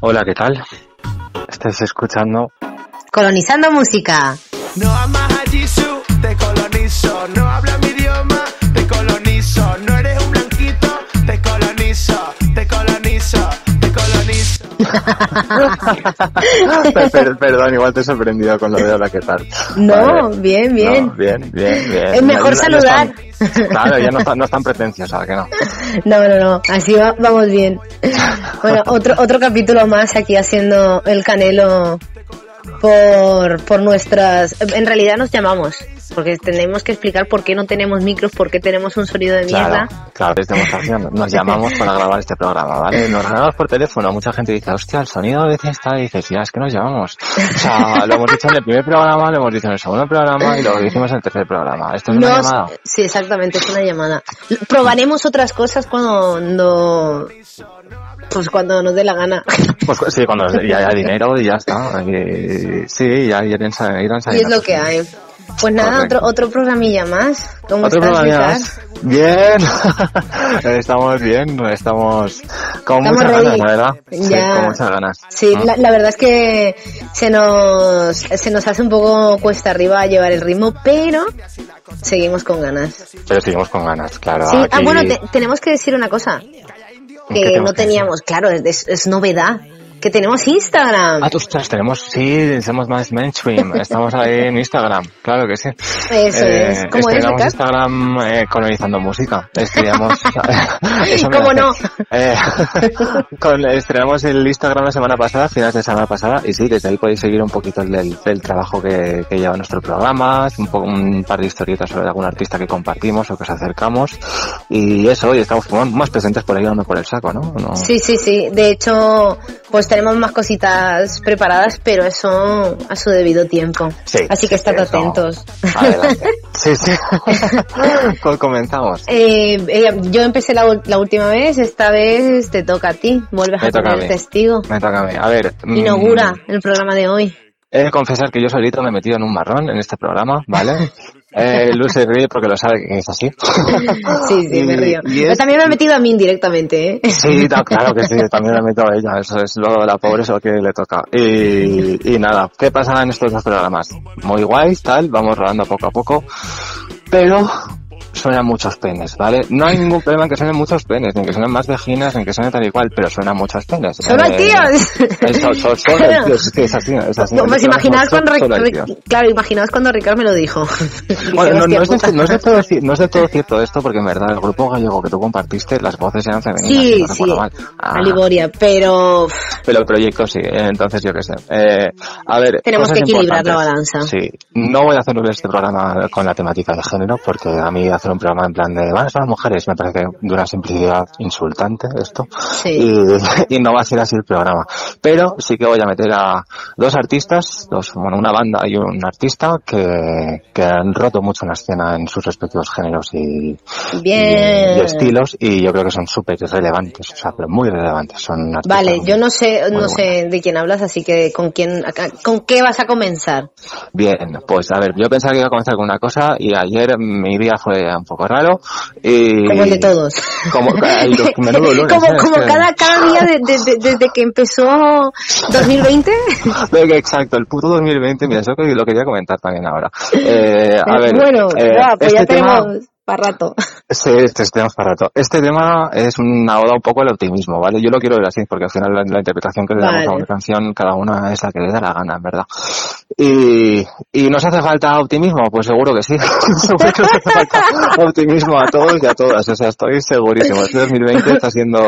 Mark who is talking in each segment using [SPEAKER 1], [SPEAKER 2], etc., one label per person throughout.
[SPEAKER 1] Hola, ¿qué tal? Estás escuchando
[SPEAKER 2] Colonizando Música.
[SPEAKER 3] No amas a Jisoo, te colonizo. No hablas mi idioma,
[SPEAKER 1] Perdón, igual te he sorprendido con lo de hola, ¿qué tal?
[SPEAKER 2] No,
[SPEAKER 1] Vale.
[SPEAKER 2] bien, bien.
[SPEAKER 1] No, bien, bien, bien.
[SPEAKER 2] Es mejor saludar.
[SPEAKER 1] están- claro, ya no están, no están pretenciosa, que no.
[SPEAKER 2] No, no, no, así va- vamos bien. Bueno, otro, otro capítulo más aquí haciendo el canelo por, por nuestras... En realidad nos llamamos, porque tenemos que explicar por qué no tenemos micros, por qué tenemos un sonido de mierda.
[SPEAKER 1] Claro, claro, es demostración. Nos llamamos para grabar este programa, ¿vale? Nos grabamos por teléfono. Mucha gente dice, hostia, el sonido a veces está, y dices, ya, es que nos llamamos. O sea, lo hemos dicho en el primer programa, lo hemos dicho en el segundo programa y lo hicimos en el tercer programa. Esto es una llamada.
[SPEAKER 2] sí, exactamente, es una llamada. Probaremos otras cosas cuando... Pues cuando nos dé la gana.
[SPEAKER 1] Pues sí, cuando ya haya dinero y ya está. Y, sí, ya irán, irán
[SPEAKER 2] Y
[SPEAKER 1] saliendo.
[SPEAKER 2] es lo que hay. Pues nada,
[SPEAKER 1] Correcto.
[SPEAKER 2] otro, otro programilla más. ¿Cómo
[SPEAKER 1] Otro
[SPEAKER 2] estás,
[SPEAKER 1] más. Bien. estamos bien, estamos con
[SPEAKER 2] Estamos
[SPEAKER 1] muchas
[SPEAKER 2] ready.
[SPEAKER 1] ganas, la verdad. Sí,
[SPEAKER 2] Ya.
[SPEAKER 1] con muchas ganas.
[SPEAKER 2] Sí,
[SPEAKER 1] ¿Mm?
[SPEAKER 2] la, la verdad es que se nos, se nos hace un poco cuesta arriba llevar el ritmo, pero seguimos con ganas.
[SPEAKER 1] Pero seguimos con ganas, claro.
[SPEAKER 2] Sí, ah, bueno, te- tenemos que decir una cosa
[SPEAKER 1] ¿Qué
[SPEAKER 2] que no teníamos, claro, es, es novedad, que tenemos Instagram.
[SPEAKER 1] Ah, ostras, tenemos, sí, somos más mainstream. Estamos ahí en Instagram, claro que sí.
[SPEAKER 2] Eso es. ¿Cómo es,
[SPEAKER 1] estrenamos? Instagram eh, colonizando música. Me
[SPEAKER 2] ¿Cómo no?
[SPEAKER 1] Eh, con- estrenamos el Instagram la semana pasada, finales de semana pasada, y sí, desde ahí podéis seguir un poquito el, el trabajo que, que lleva nuestro programa, un, poco, un par de historietas sobre algún artista que compartimos o que os acercamos, y eso, y estamos más presentes por ahí dando por el saco, ¿no? No-
[SPEAKER 2] Sí, sí, sí. De hecho, pues tenemos más cositas preparadas, pero eso a su debido tiempo.
[SPEAKER 1] Sí,
[SPEAKER 2] Así que
[SPEAKER 1] sí,
[SPEAKER 2] estad
[SPEAKER 1] eso.
[SPEAKER 2] atentos.
[SPEAKER 1] Adelante. Sí, sí. Co- Comenzamos.
[SPEAKER 2] Eh, eh, yo empecé la, la última vez, esta vez te toca a ti. Vuelves
[SPEAKER 1] Me
[SPEAKER 2] a
[SPEAKER 1] toca a
[SPEAKER 2] tener
[SPEAKER 1] mí.
[SPEAKER 2] testigo.
[SPEAKER 1] Me toca a mí. A ver. mm,
[SPEAKER 2] Inaugura el programa de hoy.
[SPEAKER 1] He de confesar que yo solito me he metido en un marrón en este programa, ¿vale? Eh, Luz se ríe porque lo sabe que es así.
[SPEAKER 2] Sí, sí, me río. Pero
[SPEAKER 1] es-
[SPEAKER 2] también me he metido a mí indirectamente, ¿eh?
[SPEAKER 1] Sí, claro que sí, también me meto a ella, eso es lo la pobre es lo que le toca. Y, y nada, ¿qué pasa en estos dos programas? Muy guays, tal, vamos rodando poco a poco, pero suenan muchos penes, ¿vale? No hay ningún problema en que suenen muchos penes, ni en que suenen más vejinas, ni en que suenen tal y cual, pero suenan muchos penes.
[SPEAKER 2] ¡Solo
[SPEAKER 1] Eh, el tío, es así, es así.
[SPEAKER 2] Pues imaginaos cuando, claro, imaginaos cuando Ricardo me lo dijo.
[SPEAKER 1] Bueno, no, es
[SPEAKER 2] "Hostia
[SPEAKER 1] de, no, es de
[SPEAKER 2] puta".
[SPEAKER 1] todo, ci- no es de todo cierto esto, porque en verdad el grupo gallego que tú compartiste, las voces eran femeninas.
[SPEAKER 2] Sí,
[SPEAKER 1] no
[SPEAKER 2] sí,
[SPEAKER 1] mal. Ah,
[SPEAKER 2] pero
[SPEAKER 1] pero el proyecto sí, eh, entonces yo qué sé. Eh, a ver,
[SPEAKER 2] Tenemos que equilibrar la balanza.
[SPEAKER 1] Sí, no voy a hacer este programa con la temática de género, porque a mí hacer un programa en plan de, van a ser las mujeres, me parece de una simplicidad insultante esto.
[SPEAKER 2] sí.
[SPEAKER 1] Y, y no va a ser así el programa. Pero sí que voy a meter a dos artistas, dos, bueno, una banda y un artista que, que han roto mucho la escena en sus respectivos géneros y,
[SPEAKER 2] Bien.
[SPEAKER 1] y, y estilos y yo creo que son súper relevantes, o sea, pero muy relevantes. Son artistas
[SPEAKER 2] Vale, yo no sé, no
[SPEAKER 1] buenos.
[SPEAKER 2] sé de quién hablas, así que con quién, con qué vas a comenzar.
[SPEAKER 1] Bien, pues a ver, yo pensaba que iba a comenzar con una cosa y ayer mi día fue un poco raro y...
[SPEAKER 2] Como el de todos.
[SPEAKER 1] Como, los- lunes,
[SPEAKER 2] como
[SPEAKER 1] ¿eh?
[SPEAKER 2] cada, cada día de- de- de- desde que empezó 2020.
[SPEAKER 1] Venga, Exacto, el puto 2020, mira, eso que lo quería comentar también ahora. Eh, a ver,
[SPEAKER 2] bueno,
[SPEAKER 1] eh,
[SPEAKER 2] pues
[SPEAKER 1] este
[SPEAKER 2] ya
[SPEAKER 1] tema,
[SPEAKER 2] tenemos para rato.
[SPEAKER 1] sí, este tenemos para rato. Este tema es una oda un poco al optimismo, ¿vale? Yo lo quiero ver así, porque al final la, la interpretación que le damos
[SPEAKER 2] Vale.
[SPEAKER 1] a una canción, cada una es la que le da la gana, en verdad. Y, y nos hace falta optimismo, pues seguro que sí. seguro que nos hace falta optimismo a todos y a todas, o sea, estoy segurísimo. Este 2020 está siendo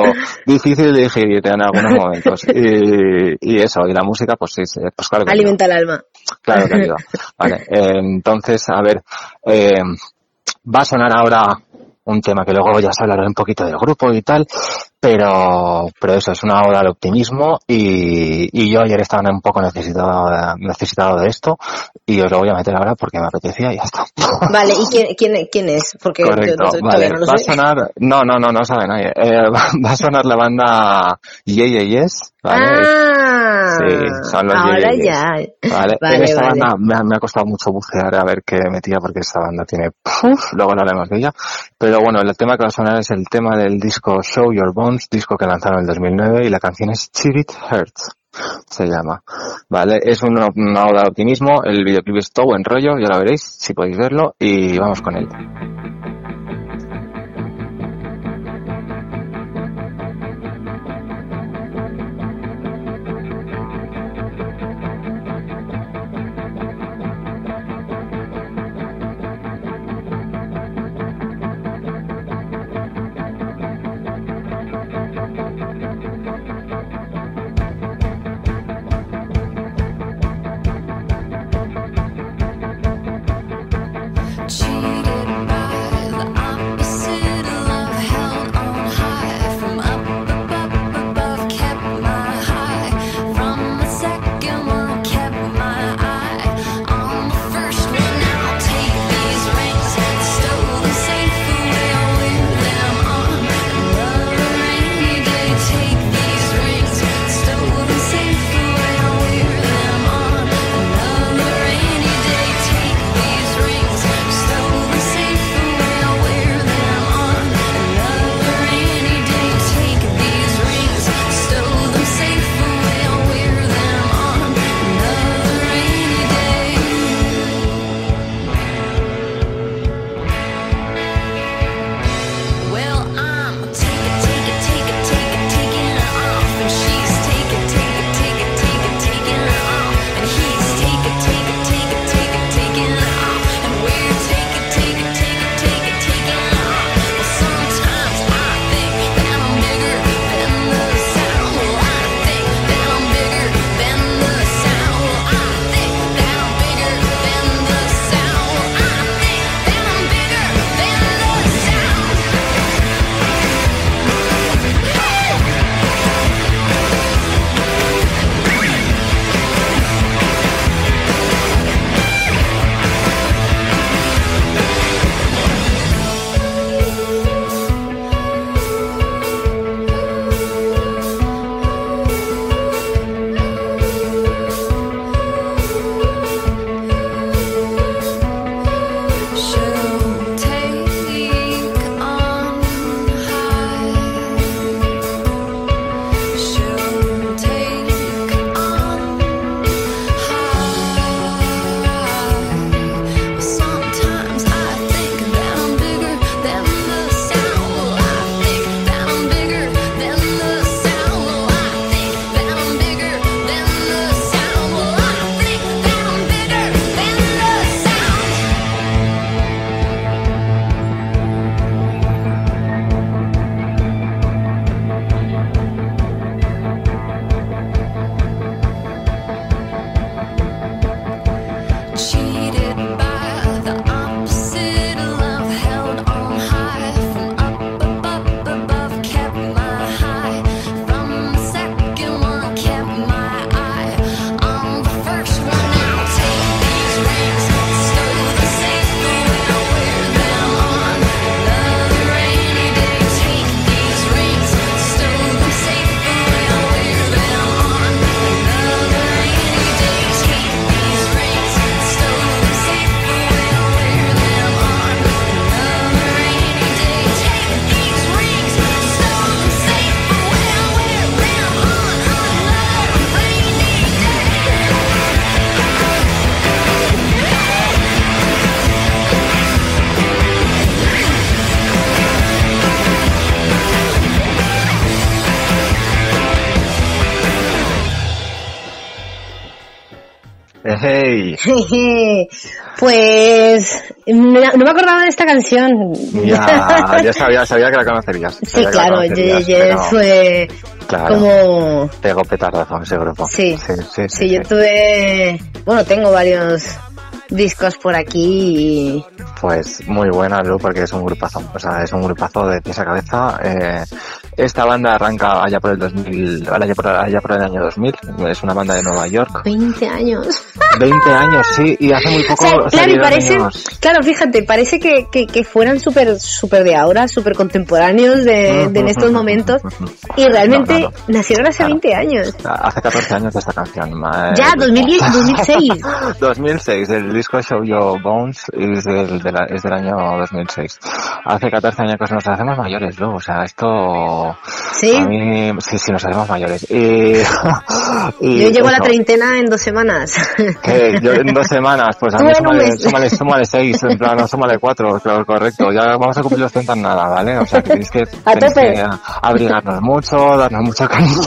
[SPEAKER 1] difícil de digerir en algunos momentos. Y, y eso, y la música, pues sí, sí, pues claro que.
[SPEAKER 2] Alimenta el alma.
[SPEAKER 1] Claro que ayuda. Vale, eh, entonces, a ver, eh, va a sonar ahora un tema que luego ya se hablará un poquito del grupo y tal, pero, pero eso es una oda al optimismo y, y yo ayer estaba un poco necesitado, necesitado de esto y os lo voy a meter ahora porque me apetecía y ya está.
[SPEAKER 2] Vale, ¿y quién, quién, quién es? Porque
[SPEAKER 1] Correcto,
[SPEAKER 2] todavía
[SPEAKER 1] vale,
[SPEAKER 2] no lo
[SPEAKER 1] va a sonar, no, no, no, no sabe nadie, eh, va, va a sonar la banda Yeah Yeah Yes, ¿vale?
[SPEAKER 2] Ah,
[SPEAKER 4] Sí,
[SPEAKER 2] ahora ya.
[SPEAKER 4] Vale.
[SPEAKER 2] vale
[SPEAKER 4] en esta
[SPEAKER 2] vale.
[SPEAKER 4] banda me ha, me ha, costado mucho bucear a ver qué metía porque esta banda tiene... Uf, luego no hablaremos de ella. Pero bueno, el tema que va a sonar es el tema del disco Show Your Bones, disco que lanzaron en 2009 y la canción es Chirit It Hurts se llama. Vale, es una, una oda de optimismo, el videoclip es todo en rollo, ya lo veréis si podéis verlo y vamos con él. Hey.
[SPEAKER 2] pues no, me acordaba de esta canción.
[SPEAKER 4] Ya, ya sabía, sabía que la conocerías.
[SPEAKER 2] Sí, claro, yo,
[SPEAKER 4] yo
[SPEAKER 2] fue como...
[SPEAKER 4] tengo petardazo en ese grupo.
[SPEAKER 2] Sí,
[SPEAKER 4] sí, sí, sí,
[SPEAKER 2] sí yo tuve... Bueno, tengo varios discos por aquí. Y...
[SPEAKER 4] Pues muy buena, Lu, porque es un grupazo. O sea, es un grupazo de pies a cabeza. Eh,
[SPEAKER 1] esta banda arranca allá por el 2000, allá por, allá por el año 2000. Es una banda de Nueva York.
[SPEAKER 2] 20 años.
[SPEAKER 1] 20 años, sí, y hace muy
[SPEAKER 2] O
[SPEAKER 1] poco
[SPEAKER 2] sea, claro, y parece, claro, fíjate, parece que, que, que fueran súper súper de ahora, súper contemporáneos de, de en estos momentos. Y realmente
[SPEAKER 1] No, no, no.
[SPEAKER 2] nacieron hace
[SPEAKER 1] Claro.
[SPEAKER 2] 20 años.
[SPEAKER 1] Hace 14 años de esta canción. ma-
[SPEAKER 2] Ya,
[SPEAKER 1] eh,
[SPEAKER 2] 2010, 2006.
[SPEAKER 1] 2006, el disco Show Your Bones es del, de la- es del año 2006. Hace 14 años que nos hacemos mayores, luego, o sea, esto...
[SPEAKER 2] Sí.
[SPEAKER 1] A mí, sí, sí, nos hacemos mayores. Y, y
[SPEAKER 2] Yo llego a la treintena en dos semanas.
[SPEAKER 1] que yo en dos semanas, pues a mí
[SPEAKER 2] un
[SPEAKER 1] súmale,
[SPEAKER 2] mes.
[SPEAKER 1] súmale, súmale seis, en plan, no, súmale cuatro, claro, correcto. Ya vamos a cumplir los 30 en nada, ¿vale? O sea, que tenéis que, tenéis abrigarnos mucho, darnos mucho cariño.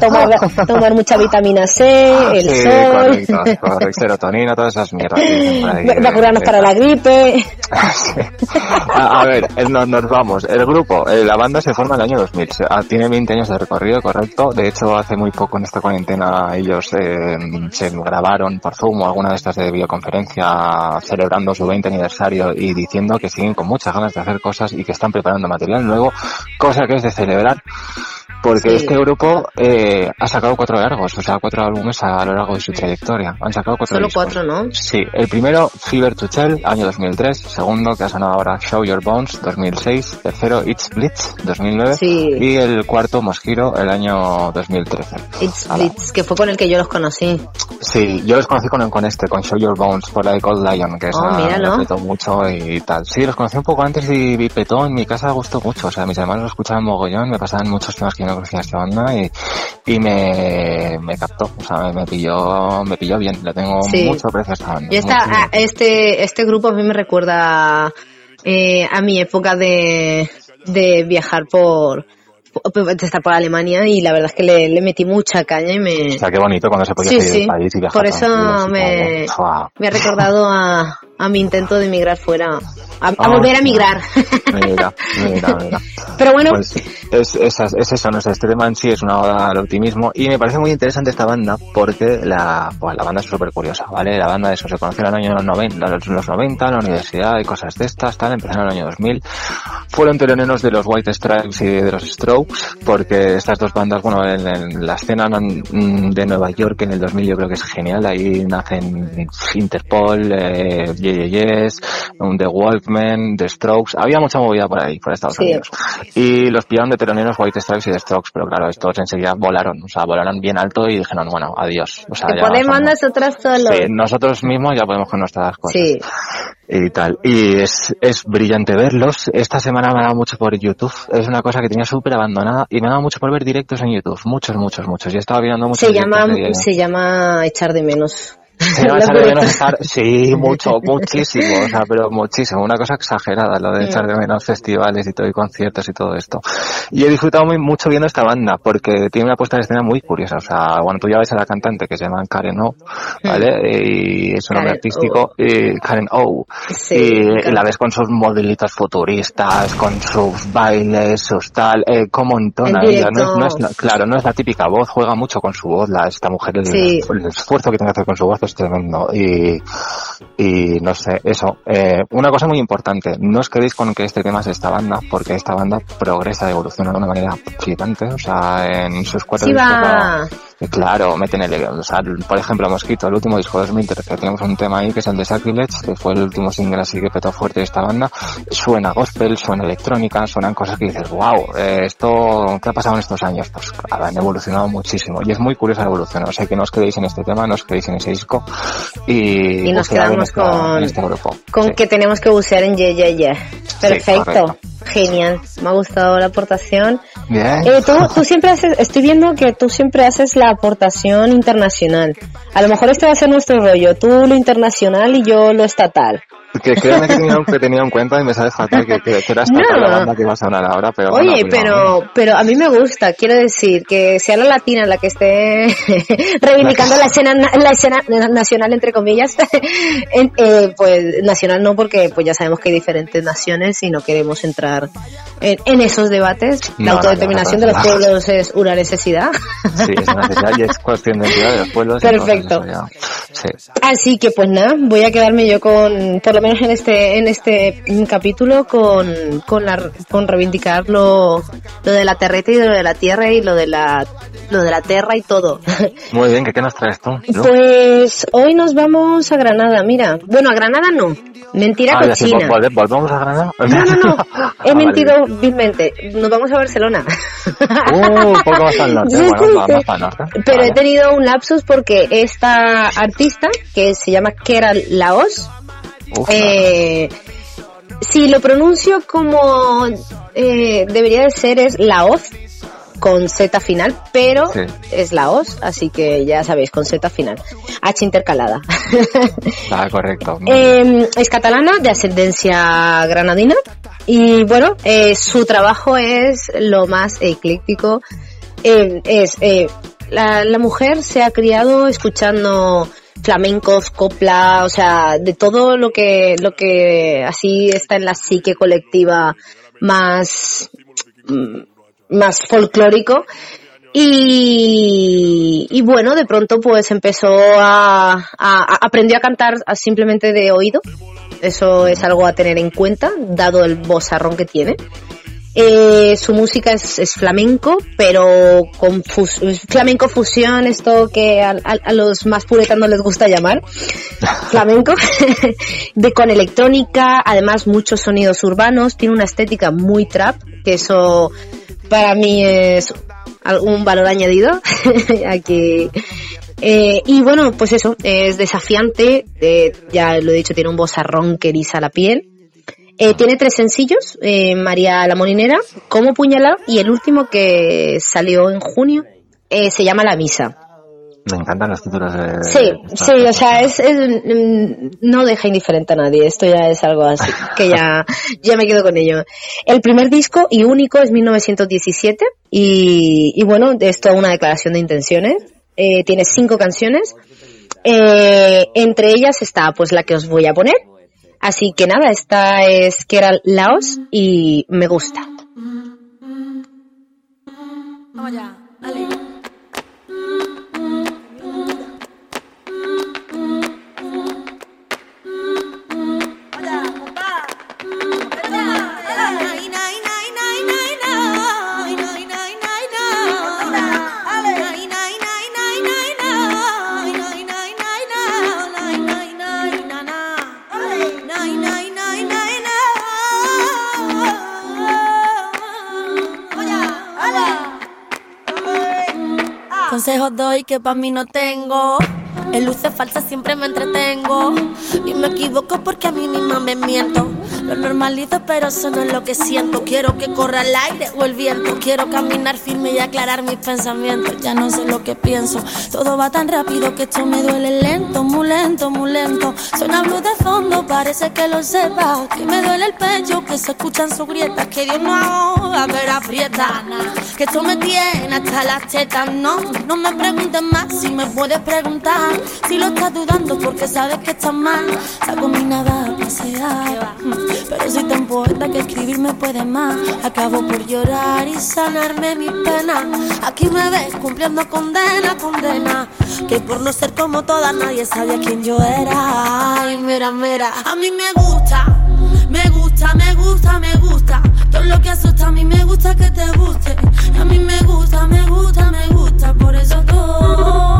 [SPEAKER 2] tomar, tomar mucha vitamina C, el
[SPEAKER 1] sí,
[SPEAKER 2] sol,
[SPEAKER 1] correcto, correcto, serotonina, todas esas mierdas.
[SPEAKER 2] vacunarnos para la gripe.
[SPEAKER 1] a, a ver, nos, nos vamos. El grupo, eh, la banda se forma en el año 2000. Ah, Tiene 20 años de recorrido, correcto. De hecho, hace muy poco en esta cuarentena ellos eh, se grabaron por Zoom o alguna de estas de videoconferencia celebrando su 20 aniversario y diciendo que siguen con muchas ganas de hacer cosas y que están preparando material nuevo, cosa que es de celebrar. Porque
[SPEAKER 2] Sí.
[SPEAKER 1] este grupo eh, ha sacado cuatro largos, o sea, cuatro álbumes a lo largo de su trayectoria. Han sacado cuatro
[SPEAKER 2] Solo
[SPEAKER 1] discos.
[SPEAKER 2] cuatro, ¿no?
[SPEAKER 1] Sí, el primero, Fever to Tell, año 2003. Segundo, que ha sonado ahora, Show Your Bones, 2006. Tercero, It's Blitz, 2009.
[SPEAKER 2] Sí.
[SPEAKER 1] Y el cuarto, Mosquito, el año 2013.
[SPEAKER 2] It's
[SPEAKER 1] Ala.
[SPEAKER 2] Blitz, que fue con el que yo los conocí.
[SPEAKER 1] Sí, yo los conocí con, con este, con Show Your Bones, por la de Cold Lion, que
[SPEAKER 2] Oh,
[SPEAKER 1] esa me petó mucho y tal. Sí, los conocí un poco antes y, petó, en mi casa gustó mucho. O sea, mis hermanos lo escuchaban mogollón, me pasaban muchos temas que yo de esta banda y, y me, me captó. O sea, me, me pilló, me pilló bien. Le tengo
[SPEAKER 2] Sí.
[SPEAKER 1] mucho precio a esta banda.
[SPEAKER 2] Y esta, a- este, este grupo a mí me recuerda eh, a mi época de, de viajar por, estar por Alemania y la verdad es que le, le metí mucha caña y me,
[SPEAKER 1] O sea, qué bonito cuando se podía
[SPEAKER 2] Sí,
[SPEAKER 1] salir
[SPEAKER 2] sí.
[SPEAKER 1] del país y viajar
[SPEAKER 2] Por eso me- me ha recordado a, a mi intento de emigrar fuera, a, a
[SPEAKER 1] Ah,
[SPEAKER 2] volver a emigrar.
[SPEAKER 1] Mira, mira, mira.
[SPEAKER 2] Pero bueno,
[SPEAKER 1] Pues es, es, es eso, no sé, este tema en sí es una oda al optimismo y me parece muy interesante esta banda porque la, pues, la banda es súper curiosa, ¿vale? La banda de eso se conoció en el año 90, los, los 90, en la universidad y cosas de estas, tal, empezaron en el año 2000. Fueron teloneros de los White Stripes y de los Strokes porque estas dos bandas, bueno, en, en la escena de Nueva York en el 2000 yo creo que es genial, ahí nacen Interpol, eh, Ye Ye Yes, The Walkmen, The Strokes, había mucha movida por ahí, por Estados
[SPEAKER 2] Sí.
[SPEAKER 1] Unidos. Y los pillaron de teloneros White Stripes y The Strokes, pero claro, estos enseguida volaron, o sea, volaron bien alto y dijeron, bueno, adiós. O sea, ya
[SPEAKER 2] ponen
[SPEAKER 1] somos-
[SPEAKER 2] mandas otras solo.
[SPEAKER 1] Sí, nosotros mismos ya podemos con nuestras cosas
[SPEAKER 2] Sí.
[SPEAKER 1] y tal. Y es, es brillante verlos. Esta semana me ha dado mucho por YouTube. Es una cosa que tenía súper abandonada y me ha dado mucho por ver directos en YouTube. Muchos, muchos, muchos. Y he estado viendo muchos
[SPEAKER 2] Se llama, se llama echar de menos. Los
[SPEAKER 1] echar de menos estar, sí, mucho, muchísimo, o sea, pero muchísimo, una cosa exagerada, lo de echar de menos festivales y todo, y conciertos y todo esto. Y he disfrutado muy, mucho viendo esta banda, porque tiene una puesta en escena muy curiosa, o sea, bueno, tú ya ves a la cantante que se llama Karen O, ¿vale? Y es un nombre artístico, y Karen O.
[SPEAKER 2] Sí,
[SPEAKER 1] y, la ves con sus modelitos futuristas, con sus bailes, sus tal, eh, cómo entona
[SPEAKER 2] En
[SPEAKER 1] ella, no no es claro, no es la típica voz, juega mucho con su voz, la, esta mujer, el,
[SPEAKER 2] Sí.
[SPEAKER 1] el esfuerzo que tiene que hacer con su voz es tremendo y, y no sé, eso. Eh, una cosa muy importante, no os quedéis con que este tema es esta banda, porque esta banda progresa, evoluciona de una manera flipante, o sea, en sus cuatro
[SPEAKER 2] Sí
[SPEAKER 1] discos
[SPEAKER 2] va.
[SPEAKER 1] Eh, Claro, meten el, o sea, por ejemplo, Mosquito, el último disco de 2013, tenemos un tema ahí que es el de Sacrilege, que fue el último single así que petó fuerte de esta banda, suena gospel, suena electrónica, suenan cosas que dices, wow, esto, ¿qué ha pasado en estos años? Pues han evolucionado muchísimo, y es muy curiosa la evolución, o sea, que no os quedéis en este tema, no os quedéis en ese disco, y,
[SPEAKER 2] Y nos quedamos con-
[SPEAKER 1] en este grupo.
[SPEAKER 2] Con
[SPEAKER 1] Sí.
[SPEAKER 2] que tenemos que bucear en Ye Ye Ye. Perfecto.
[SPEAKER 1] correcto.
[SPEAKER 2] Genial. Me ha gustado la aportación.
[SPEAKER 1] Bien.
[SPEAKER 2] Eh, tú, tú siempre haces, estoy viendo que tú siempre haces la aportación internacional. A lo mejor este va a ser nuestro rollo. Tú lo internacional y yo lo estatal.
[SPEAKER 1] Que créanme que tenía, que tenía en cuenta y me sabe fatal que, que, que era esta
[SPEAKER 2] No.
[SPEAKER 1] la banda que iba a sonar ahora, pero
[SPEAKER 2] Oye,
[SPEAKER 1] bueno, pues
[SPEAKER 2] pero, pero a mí me gusta, quiero decir, que sea la latina la que esté reivindicando la escena, na- la escena nacional, entre comillas, en- eh, pues nacional no, porque pues ya sabemos que hay diferentes naciones y no queremos entrar en, en esos debates.
[SPEAKER 1] No,
[SPEAKER 2] la
[SPEAKER 1] no,
[SPEAKER 2] autodeterminación
[SPEAKER 1] no,
[SPEAKER 2] de
[SPEAKER 1] no.
[SPEAKER 2] los pueblos es una necesidad.
[SPEAKER 1] Sí, es una necesidad y es cuestión de de los pueblos.
[SPEAKER 2] Perfecto.
[SPEAKER 1] Sí.
[SPEAKER 2] Así que pues nada, voy a quedarme yo con, por lo menos en este, en este capítulo, con, con la, con reivindicar lo, lo de la terreta y lo de la tierra y lo de la, lo de la tierra y todo.
[SPEAKER 1] Muy bien, ¿qué, qué nos traes tú?
[SPEAKER 2] Pues hoy nos vamos a Granada, mira. Bueno, a Granada no. Mentira
[SPEAKER 1] Ah, sí,
[SPEAKER 2] cochina.
[SPEAKER 1] vol- volve- ¿Volvemos a Granada?
[SPEAKER 2] No, no, no.
[SPEAKER 1] Ah,
[SPEAKER 2] He
[SPEAKER 1] vale,
[SPEAKER 2] mentido vilmente. Nos vamos a Barcelona.
[SPEAKER 1] Uh, un poco más al norte, bueno, más al.
[SPEAKER 2] Pero
[SPEAKER 1] Vale.
[SPEAKER 2] he tenido un lapsus porque esta artista, que se llama Keral Laos,
[SPEAKER 1] Uf,
[SPEAKER 2] eh, si lo pronuncio como eh, debería de ser es Laoz con Z final, pero
[SPEAKER 1] Sí.
[SPEAKER 2] es Laos, así que ya sabéis, con Z final. H intercalada.
[SPEAKER 1] Ah, correcto.
[SPEAKER 2] Eh, es catalana, de ascendencia granadina. Y bueno, eh, su trabajo es lo más ecléctico. Eh, es la, la mujer se ha criado escuchando flamencos, copla, o sea, de todo lo que lo que así está en la psique colectiva más mm, más folclórico y, y bueno, de pronto pues empezó a, a- a- aprendió a cantar simplemente de oído. Eso es algo a tener en cuenta, dado el bozarrón que tiene. Eh, su música es, es flamenco, pero con fus- flamenco fusión, esto que a, a- a los más puretanos les gusta llamar flamenco, de con electrónica, además muchos sonidos urbanos, tiene una estética muy trap, que eso para mí es algún valor añadido aquí. Eh, y bueno, pues eso, es desafiante, eh, ya lo he dicho, tiene un bozarrón que eriza la piel. Eh, tiene tres sencillos, eh, María la Molinera, Como Puñalado y el último que salió en junio eh, se llama La Misa.
[SPEAKER 1] Me encantan los títulos de...
[SPEAKER 2] Sí, sí, o sea, es, es, mm, no deja indiferente a nadie. Esto ya es algo así, que ya, ya me quedo con ello. El primer disco y único es 1917 y, y bueno, esto es una declaración de intenciones. Eh, tiene cinco canciones. Eh, entre ellas está pues la que os voy a poner. Así que nada, esta es era Laos y me gusta.
[SPEAKER 5] Vamos allá, dale. Consejos doy que para mí no tengo. En luces falsas siempre me entretengo. Y me equivoco porque a mí misma me miento. Lo normalizo, pero eso no es lo que siento. Quiero que corra el aire o el viento. Quiero caminar firme y aclarar mis pensamientos. Ya no sé lo que pienso. Todo va tan rápido que esto me duele lento, muy lento, muy lento. Suena blues de fondo, parece que lo sepa. Que me duele el pecho, que se escuchan sus grietas. Que Dios no ahoga, pero aprieta. Que esto me tiene hasta las tetas. No, no me preguntes más si me puedes preguntar. Si lo estás dudando porque sabes que estás mal. Saco mi nada a. Pero soy tan poeta que escribir me puede más. Acabo por llorar y sanarme mis penas. Aquí me ves cumpliendo condena, condena. Que por no ser como todas nadie sabía quién yo era. Ay, mira, mira. A mí me gusta, me gusta, me gusta, me gusta. Todo lo que asusta a mí me gusta que te guste. A mí me gusta, me gusta, me gusta. Por eso todo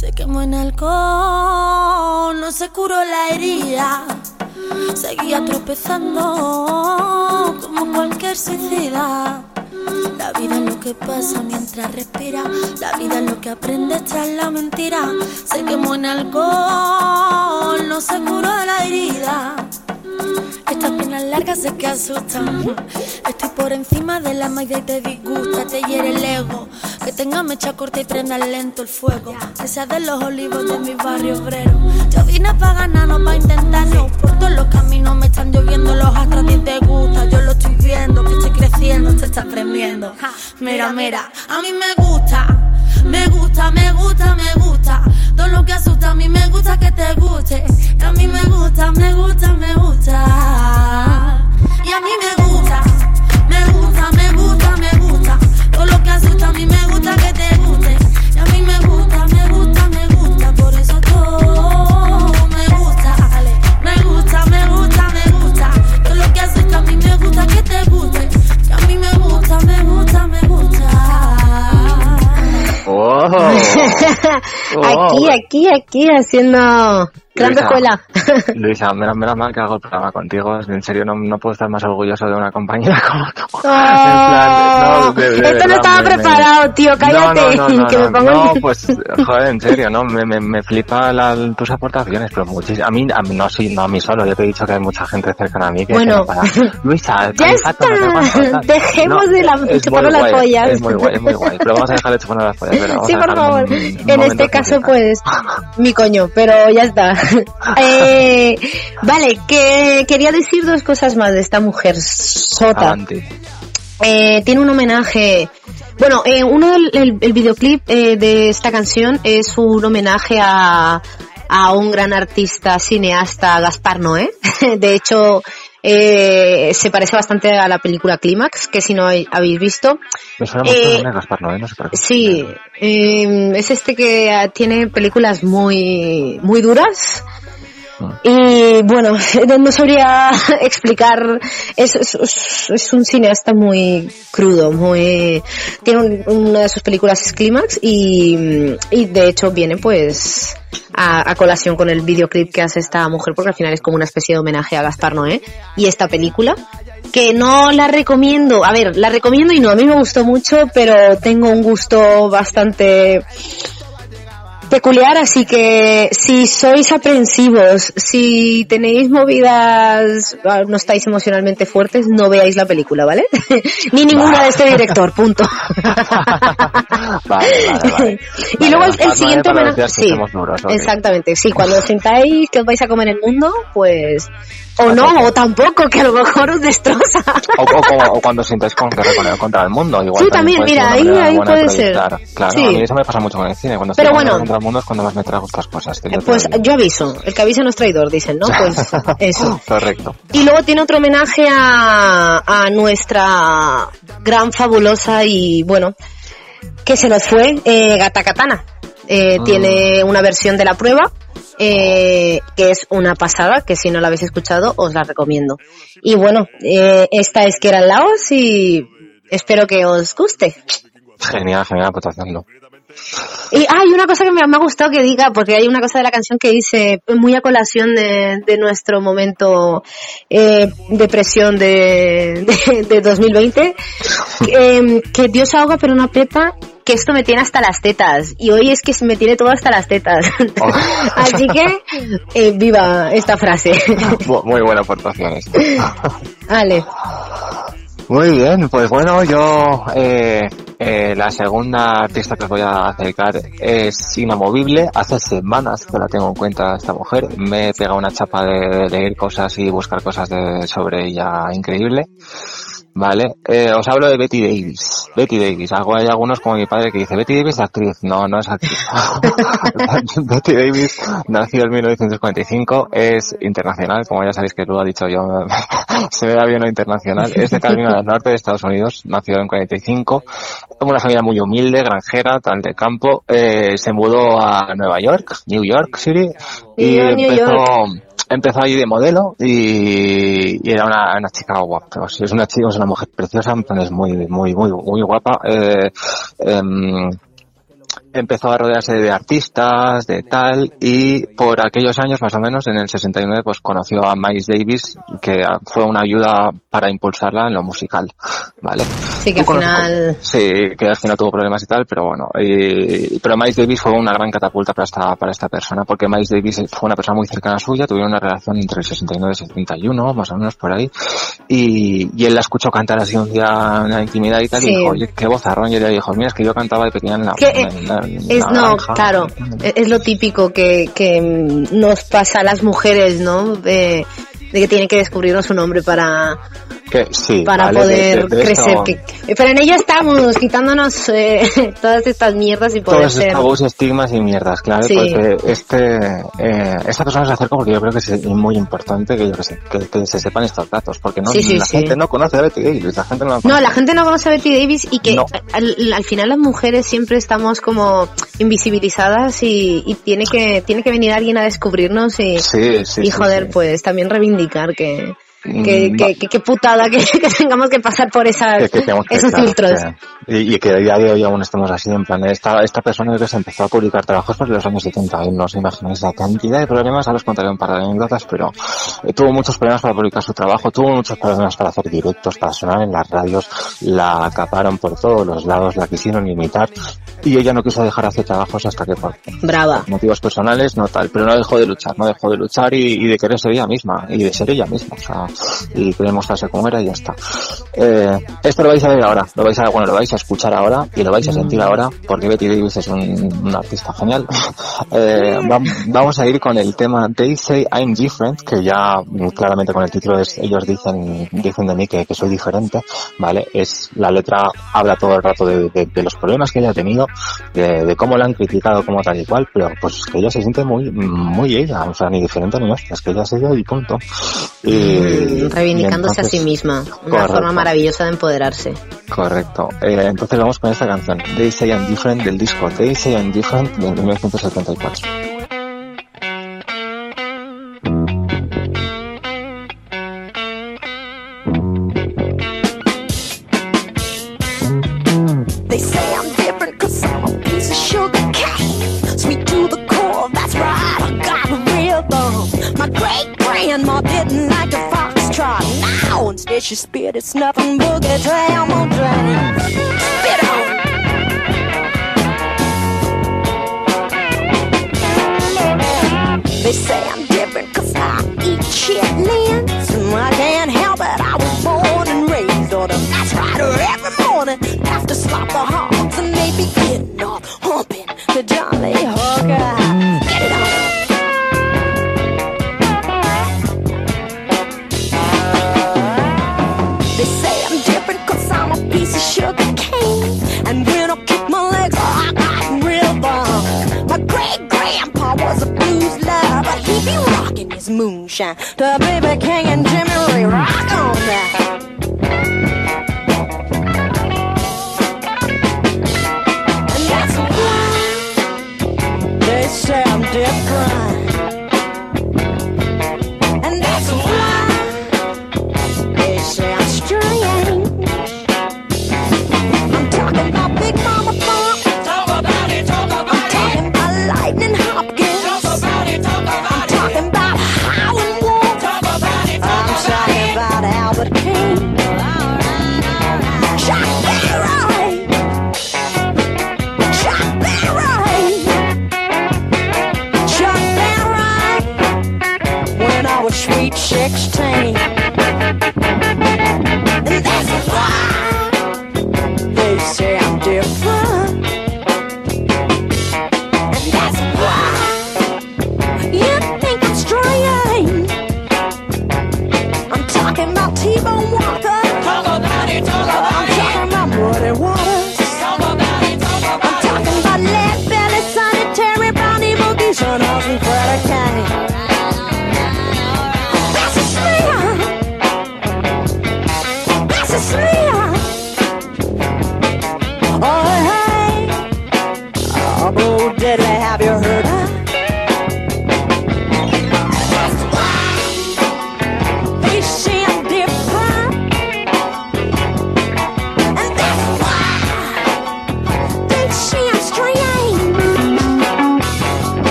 [SPEAKER 5] Se quemó en alcohol, no se curó la herida. Seguía tropezando como cualquier suicida. La vida es lo que pasa mientras respira. La vida es lo que aprendes tras la mentira. Se quemó en alcohol, no se curó la herida. Estas piernas largas sé que asustan. Estoy por encima de la media y te disgusta, te hiere el ego. Que tenga mecha corta y prenda lento el fuego. Que sea de los olivos de mi barrio obrero. Yo vine pa' ganar, no pa' intentarlo. Por todos los caminos me están lloviendo los astros, ti te gusta. Yo lo estoy viendo, que estoy creciendo
[SPEAKER 6] te estás prendiendo. Mira, mira, a mí me gusta, me gusta, me gusta, me gusta. Todo lo que asusta, a mí me gusta que te guste. A mí me gusta, me gusta, me gusta. Y a mí me gusta, me gusta, me gusta, me gusta. Todo lo que asusta, a mí me gusta que te guste. Y a mí me gusta, me gusta, me gusta. Por eso todo me gusta. Me gusta, me gusta, me gusta. Todo lo que asusta, a mí me gusta que te guste. Que a mí me gusta, me gusta, me gusta.
[SPEAKER 1] ¡Oh!
[SPEAKER 2] aquí, aquí, aquí, haciendo gran
[SPEAKER 1] Luisa.
[SPEAKER 2] escuela.
[SPEAKER 1] Luisa, menos, menos mal que hago el programa contigo. En serio, no, no puedo estar más orgulloso de una compañera como tú.
[SPEAKER 2] Oh,
[SPEAKER 1] plan, no, de- de
[SPEAKER 2] esto no
[SPEAKER 1] verdad,
[SPEAKER 2] estaba
[SPEAKER 1] me- me-
[SPEAKER 2] preparado, tío, cállate,
[SPEAKER 1] No, no, no,
[SPEAKER 2] que
[SPEAKER 1] no,
[SPEAKER 2] me pongo
[SPEAKER 1] no,
[SPEAKER 2] el-
[SPEAKER 1] pues, joder, en serio, no, me, me, me flipa la- tus aportaciones, pero muchísimo. A mí, a mí no, sí, no a mí solo, yo te he dicho que hay mucha gente cercana a mí que,
[SPEAKER 2] Bueno.
[SPEAKER 1] que no para. Luisa,
[SPEAKER 2] Ya
[SPEAKER 1] no
[SPEAKER 2] está. Dejemos de la- chuparnos las pollas.
[SPEAKER 1] Es muy guay, es muy guay, pero vamos a dejar de chuparnos las pollas,
[SPEAKER 2] Sí, por favor. En este caso, pues, mi coño, pero ya está. Eh, vale, que quería decir dos cosas más de esta mujer sota. Eh, tiene un homenaje. Bueno, eh, uno del el, el videoclip de esta canción es un homenaje a, a un gran artista cineasta, Gaspar Noé. De hecho, eh, se parece bastante a la película Clímax, que si no hay- habéis visto.
[SPEAKER 1] Me suena mucho
[SPEAKER 2] Eh,
[SPEAKER 1] Gaspar no sé qué.
[SPEAKER 2] Sí, eh, es este que ah, tiene películas muy, muy duras. Y bueno, no sabría explicar, es, es, un cineasta muy crudo, muy, tiene un- una de sus películas es Clímax y, y de hecho viene pues a, a colación con el videoclip que hace esta mujer porque al final es como una especie de homenaje a Gaspar Noé y esta película que no la recomiendo, a ver, la recomiendo y no, a mí me gustó mucho pero tengo un gusto bastante peculiar, así que si sois aprensivos, si tenéis movidas, ah, no estáis emocionalmente fuertes, no veáis la película, ¿vale? Ni ninguna de este director, punto.
[SPEAKER 1] Vale, vale, vale.
[SPEAKER 2] y luego el, el siguiente homenaje, sí,
[SPEAKER 1] duros, ok.
[SPEAKER 2] exactamente, sí, cuando os sintáis que os vais a comer el mundo, pues, o no, o tampoco, que a lo mejor os destroza.
[SPEAKER 1] O, o como- o cuando sientáis con que reponer contra el mundo. Igual
[SPEAKER 2] Sí, también, mira, ahí- ahí puede ser.
[SPEAKER 1] Claro,
[SPEAKER 2] Sí.
[SPEAKER 1] a mí eso me pasa mucho con el cine. Cuando
[SPEAKER 2] Pero
[SPEAKER 1] estoy
[SPEAKER 2] bueno.
[SPEAKER 1] contra el mundo es cuando más me trago estas cosas. yo te
[SPEAKER 2] Pues yo aviso, el que avisa no es traidor, dicen, ¿no? Pues eso.
[SPEAKER 1] Correcto.
[SPEAKER 2] Y luego tiene otro homenaje a, a nuestra gran, fabulosa y bueno, que se nos fue, eh, Gata Katana. Eh,
[SPEAKER 1] Mm.
[SPEAKER 2] Tiene una versión de la prueba, eh, que es una pasada, que si no la habéis escuchado os la recomiendo. Y bueno, eh, esta es que eran Laos y espero que os guste.
[SPEAKER 1] Genial, genial, pues hacerlo.
[SPEAKER 2] Y hay una cosa que me, me ha gustado que diga, porque hay una cosa de la canción que dice, muy a colación de, de nuestro momento eh, depresión de, de, de 2020, eh, que Dios ahoga pero no aprieta, que esto me tiene hasta las tetas. Y hoy es que me tiene todo hasta las tetas.
[SPEAKER 1] Oh.
[SPEAKER 2] Así que, eh, viva esta frase.
[SPEAKER 1] Muy buena aportación esta.
[SPEAKER 2] Vale.
[SPEAKER 1] Muy bien, pues bueno, yo eh, eh, la segunda artista que os voy a acercar es inamovible. Hace semanas que la tengo en cuenta esta mujer. Me he pegado una chapa de leer cosas y buscar cosas de, sobre ella increíble. Vale, eh, os hablo de Betty Davis. Betty Davis. Hay algunos como mi padre que dice Betty Davis es actriz. No, no es actriz. Betty Davis nació en 1945, es internacional, como ya sabéis que lo ha dicho yo, se me da bien lo internacional. Es de Carolina del Norte de Estados Unidos, nació en 45, una familia muy humilde, granjera, tal de campo. Eh, se mudó a Nueva York, New York City, y empezó, empezó ahí de modelo y, era una, chica guapa. Es una chica, es una mujer preciosa, es muy, muy, muy, muy guapa. Eh, em, empezó a rodearse de artistas, de tal, y por aquellos años más o menos, en el 69, pues conoció a Miles Davis, que fue una ayuda para impulsarla en lo musical, ¿vale?
[SPEAKER 2] Sí, que al final...
[SPEAKER 1] Sí, que al final tuvo problemas y tal, pero bueno. y- pero Miles Davis fue una gran catapulta para esta, para esta persona, porque Miles Davis fue una persona muy cercana suya, tuvieron una relación entre el 69 y el 71, más o menos por ahí, y, y él la escuchó cantar así un día en la intimidad y tal,
[SPEAKER 2] Sí.
[SPEAKER 1] y dijo, oye, qué vozarrón, y ella dijo, mira, es que yo cantaba de pequeña en la,
[SPEAKER 2] eh,
[SPEAKER 1] en la-
[SPEAKER 2] Es,
[SPEAKER 1] la
[SPEAKER 2] no,
[SPEAKER 1] granja".
[SPEAKER 2] claro, e- es lo típico que, que mm, nos pasa a las mujeres, ¿no? De, de que tiene que descubrirnos su nombre para,
[SPEAKER 1] Que sí,
[SPEAKER 2] para
[SPEAKER 1] vale,
[SPEAKER 2] poder
[SPEAKER 1] de- de
[SPEAKER 2] crecer. que- pero en ello estamos, quitándonos eh, todas estas mierdas y poder
[SPEAKER 1] todos
[SPEAKER 2] ser.
[SPEAKER 1] tabús, estigmas y mierdas, claro,
[SPEAKER 2] Sí.
[SPEAKER 1] porque este, eh, esta persona se acerca porque yo creo que es muy importante que yo que sé, que, que se sepan estos datos, porque no,
[SPEAKER 2] Sí,
[SPEAKER 1] la gente no conoce a Betty Davis, la gente no la
[SPEAKER 2] No, la gente no conoce a Betty Davis y que
[SPEAKER 1] No.
[SPEAKER 2] al, al final las mujeres siempre estamos como invisibilizadas y, y tiene que tiene que venir alguien a descubrirnos y, y joder, pues también reivindicar que que,
[SPEAKER 1] Mm,
[SPEAKER 2] que, que, que putada que, que tengamos que pasar por esas,
[SPEAKER 1] que
[SPEAKER 2] esos filtros.
[SPEAKER 1] que- y, y que a día de hoy aún estamos así, en plan, esta, esta persona que se empezó a publicar trabajos por los años 70, y no os imagináis la cantidad de problemas, ahora os contaré un par de anécdotas, pero eh, tuvo muchos problemas para publicar su trabajo, tuvo muchos problemas para hacer directos, para sonar en las radios, la acaparon por todos los lados, la quisieron imitar, y ella no quiso dejar de hacer trabajos hasta que por
[SPEAKER 2] Brava.
[SPEAKER 1] motivos personales, no tal, pero no dejó de luchar, no dejó de luchar y, y de querer ser ella misma, y de ser ella misma, o sea, y querer mostrarse como era y ya está. Eh, esto lo vais a ver ahora, lo vais a, bueno, lo vais a escuchar ahora y lo vais a sentir ahora, porque Betty Davis es un, un artista genial. Eh, vam- vamos a ir con el tema They Say I'm Different, que ya claramente con el título es, ellos dicen, dicen de mí que, que soy diferente, ¿vale? Es, la letra habla todo el rato de, de- de los problemas que ella ha tenido, de, de cómo la han criticado como tal y cual, pero pues que ella se siente muy, muy ella, o sea, ni diferente ni hostia, es que ella es ella y punto. Y,
[SPEAKER 2] Mm, Reivindicándose a sí misma. Una
[SPEAKER 1] Correcto.
[SPEAKER 2] forma maravillosa de empoderarse.
[SPEAKER 1] Correcto. Eh, entonces vamos con esta canción, They Say I'm Different del disco They Say I'm Different de 1974.
[SPEAKER 4] She spit it's nothing but a dream, dream. Spit on. sunshine. The baby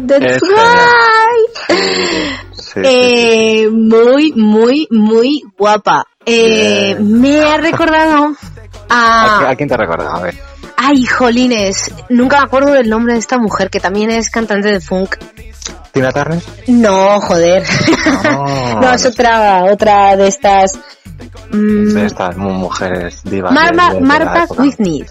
[SPEAKER 2] ¡The
[SPEAKER 1] Es
[SPEAKER 2] Sky!
[SPEAKER 1] Sí, sí,
[SPEAKER 2] Eh, muy, muy, muy guapa. Eh, me ha recordado
[SPEAKER 1] ¿A,
[SPEAKER 2] a...
[SPEAKER 1] quién te recuerda? A ver.
[SPEAKER 2] Ay, jolines, nunca me acuerdo del nombre de esta mujer que también es cantante de funk.
[SPEAKER 1] ¿Tina Turner?
[SPEAKER 2] No, joder.
[SPEAKER 1] No,
[SPEAKER 2] no, es otra, otra de estas. mm,
[SPEAKER 1] De estas mu- mujeres divas.
[SPEAKER 2] Marma-
[SPEAKER 1] de- de la
[SPEAKER 2] Martha
[SPEAKER 1] época.
[SPEAKER 2] Whitney.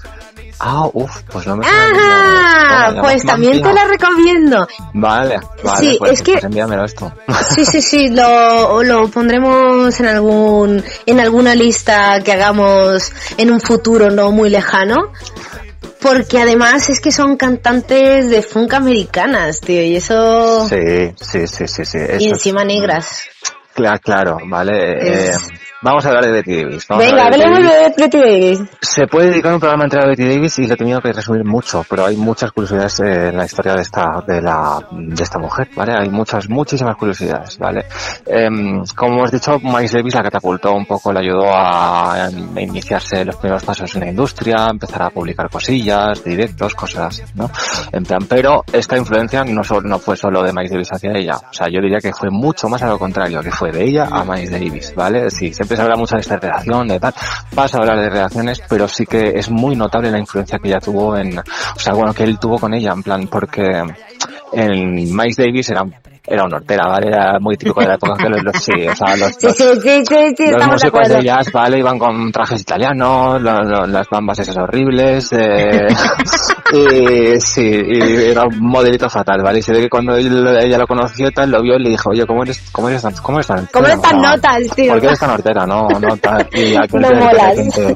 [SPEAKER 1] Ah, uff, pues no me
[SPEAKER 2] Ajá,
[SPEAKER 1] nombre.
[SPEAKER 2] pues también te la recomiendo.
[SPEAKER 1] Vale, vale,
[SPEAKER 2] Sí,
[SPEAKER 1] pues,
[SPEAKER 2] es que-
[SPEAKER 1] pues envíamelo esto.
[SPEAKER 2] Sí, sí, sí, lo, lo pondremos en algún, en alguna lista que hagamos en un futuro no muy lejano. Porque además es que son cantantes de funk americanas, tío, y eso...
[SPEAKER 1] Sí, sí, sí, sí, sí.
[SPEAKER 2] y
[SPEAKER 1] es-
[SPEAKER 2] encima negras.
[SPEAKER 1] Claro, claro, vale.
[SPEAKER 2] Es-
[SPEAKER 1] eh, vamos a hablar de Betty Davis. vamos
[SPEAKER 2] Venga, hablemos de Betty Davis.
[SPEAKER 1] Se puede dedicar un programa entero a Betty Davis y lo he tenido que resumir mucho, pero hay muchas curiosidades eh, en la historia de esta, de la, de esta mujer, ¿vale? Hay muchas, muchísimas curiosidades, ¿vale? Em, como hemos dicho, Miles Davis la catapultó un poco, le ayudó a, a iniciarse los primeros pasos en la industria, empezar a publicar cosillas, directos, cosas así, ¿no? En plan, pero esta influencia no, solo, no fue solo de Miles Davis hacia ella, o sea, yo diría que fue mucho más a lo contrario, que fue de ella a Miles Davis, ¿vale? Sí, siempre se habla mucho de esta relación, de tal, vas a hablar de relaciones, pero sí que es muy notable la influencia que ella tuvo en, o sea, bueno, que él tuvo con ella, en plan, porque en Miles Davis era era un hortera, ¿vale? Era muy típico de la época que los, los- sí, o sea, los, los-
[SPEAKER 2] sí, sí, sí, sí,
[SPEAKER 1] los
[SPEAKER 2] de
[SPEAKER 1] músicos
[SPEAKER 2] acuerdo.
[SPEAKER 1] de jazz, vale, iban con trajes italianos, las bambas esas horribles, eh, y sí, y era un modelito fatal, ¿vale? Y se ve que cuando él- ella lo conoció tal, lo vio y le dijo, oye, ¿cómo eres, cómo eres tan, cómo eres tan,
[SPEAKER 2] ¿Cómo eres tan notas, tío?
[SPEAKER 1] ¿Por qué eres tan hortera? No, no, tal. Y aquel
[SPEAKER 2] No
[SPEAKER 1] de- de
[SPEAKER 2] molas,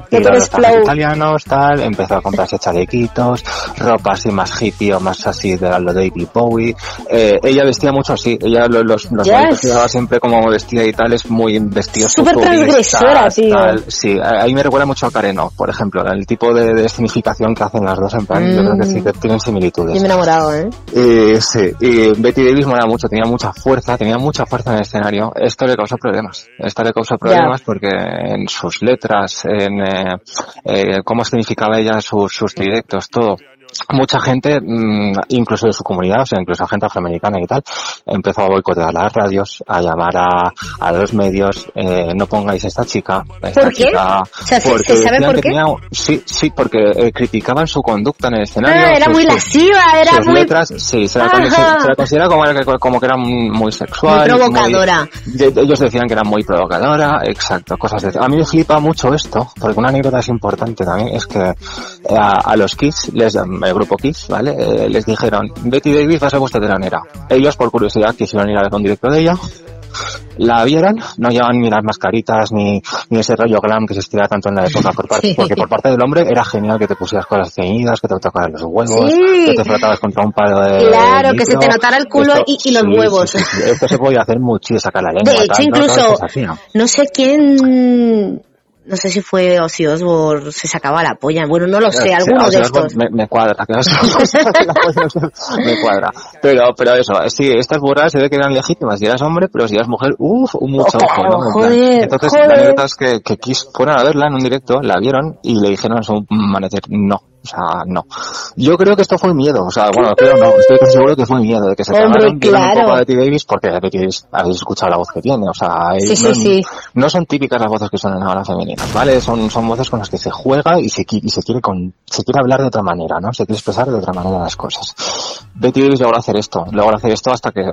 [SPEAKER 2] que
[SPEAKER 1] trajes
[SPEAKER 2] flow.
[SPEAKER 1] italianos, tal, empezó a comprarse chalequitos, ropa así más hippie o más así de lo de David Bowie. Eh, ella vestía mucho así, ella lo- los, los
[SPEAKER 2] Yes.
[SPEAKER 1] momentos que llevaba siempre como vestida y tal, es muy vestido
[SPEAKER 2] Súper transgresora, tío.
[SPEAKER 1] Sí, a- ahí me recuerda mucho a Kareno, por ejemplo, el tipo de, de significación que hacen las dos en plan, yo creo que sí que tienen similitudes.
[SPEAKER 2] Yo me he enamorado, ¿eh?
[SPEAKER 1] Y sí, y Betty Davis mola mucho, tenía mucha fuerza, tenía mucha fuerza en el escenario. Esto le causó problemas. Esto le causó problemas porque en sus letras, en eh, eh, cómo significaba ella sus, sus directos, todo. Mucha gente, mm, incluso de su comunidad, o sea, incluso gente afroamericana y tal, empezó a boicotear las radios, a llamar a, a los medios, eh, no pongáis a esta chica, a esta
[SPEAKER 2] ¿Por qué?
[SPEAKER 1] chica,
[SPEAKER 2] O sea, ¿se-
[SPEAKER 1] porque
[SPEAKER 2] se sabe
[SPEAKER 1] decían
[SPEAKER 2] por qué?
[SPEAKER 1] tenía- sí, sí, porque eh, criticaban su conducta en el escenario.
[SPEAKER 2] Ah, era
[SPEAKER 1] sus-
[SPEAKER 2] muy lasciva, era
[SPEAKER 1] sus
[SPEAKER 2] muy...
[SPEAKER 1] letras, sí, se la, se, la considera como, era- como que era muy sexual.
[SPEAKER 2] Muy provocadora.
[SPEAKER 1] ellos decían que era muy provocadora, exacto, cosas de... A mí me flipa mucho esto, porque una anécdota es importante también, es que eh, a, a los Kiss, les, el grupo Kiss, ¿vale? Eh, les dijeron, Betty Davis va a ser vuestra telanera. Ellos, por curiosidad, quisieron ir a ver un directo de ella, la vieron, no llevaban ni las mascaritas ni, ni ese rollo glam que se estira tanto en la época, por parte,
[SPEAKER 2] Sí.
[SPEAKER 1] porque por parte del hombre era genial que te pusieras cosas ceñidas, que te tocaras los huevos,
[SPEAKER 2] Sí.
[SPEAKER 1] que te frotabas contra un palo de
[SPEAKER 2] Claro, que se te notara el culo y- y los
[SPEAKER 1] sí,
[SPEAKER 2] huevos.
[SPEAKER 1] Esto se podía hacer mucho y sacar la lengua.
[SPEAKER 2] De hecho,
[SPEAKER 1] tal, ¿no?
[SPEAKER 2] Incluso,
[SPEAKER 1] hacía.
[SPEAKER 2] no sé quién, no sé si fue Ozzy Osbourne, se sacaba la polla. Bueno, no lo sé,
[SPEAKER 1] Sí,
[SPEAKER 2] alguno
[SPEAKER 1] o
[SPEAKER 2] de estos.
[SPEAKER 1] Me, me cuadra, que me cuadra. Pero, pero eso, sí, estas burras se ve que eran legítimas. Si eras hombre, pero si eras mujer, uff, mucho ojo, ¿no? En plan,
[SPEAKER 2] Joder,
[SPEAKER 1] Entonces,
[SPEAKER 2] joder.
[SPEAKER 1] la anécdota es que, que Kiss fueron a verla en un directo, la vieron y le dijeron a su manager, no. O sea, no. Yo creo que esto fue miedo. O sea, bueno, creo no. Estoy casi seguro que fue miedo de que se cagaron, vieron un
[SPEAKER 2] claro.
[SPEAKER 1] poco a Betty Davis porque Betty Davis, habéis escuchado la voz que tiene. O sea,
[SPEAKER 2] Sí,
[SPEAKER 1] no,
[SPEAKER 2] sí, sí.
[SPEAKER 1] no son típicas las voces que son ahora femeninas, ¿vale? Son, son voces con las que se juega y se, y se quiere con, se quiere hablar de otra manera, ¿no? Se quiere expresar de otra manera las cosas. Betty Davis logró hacer esto, logró hacer esto hasta que,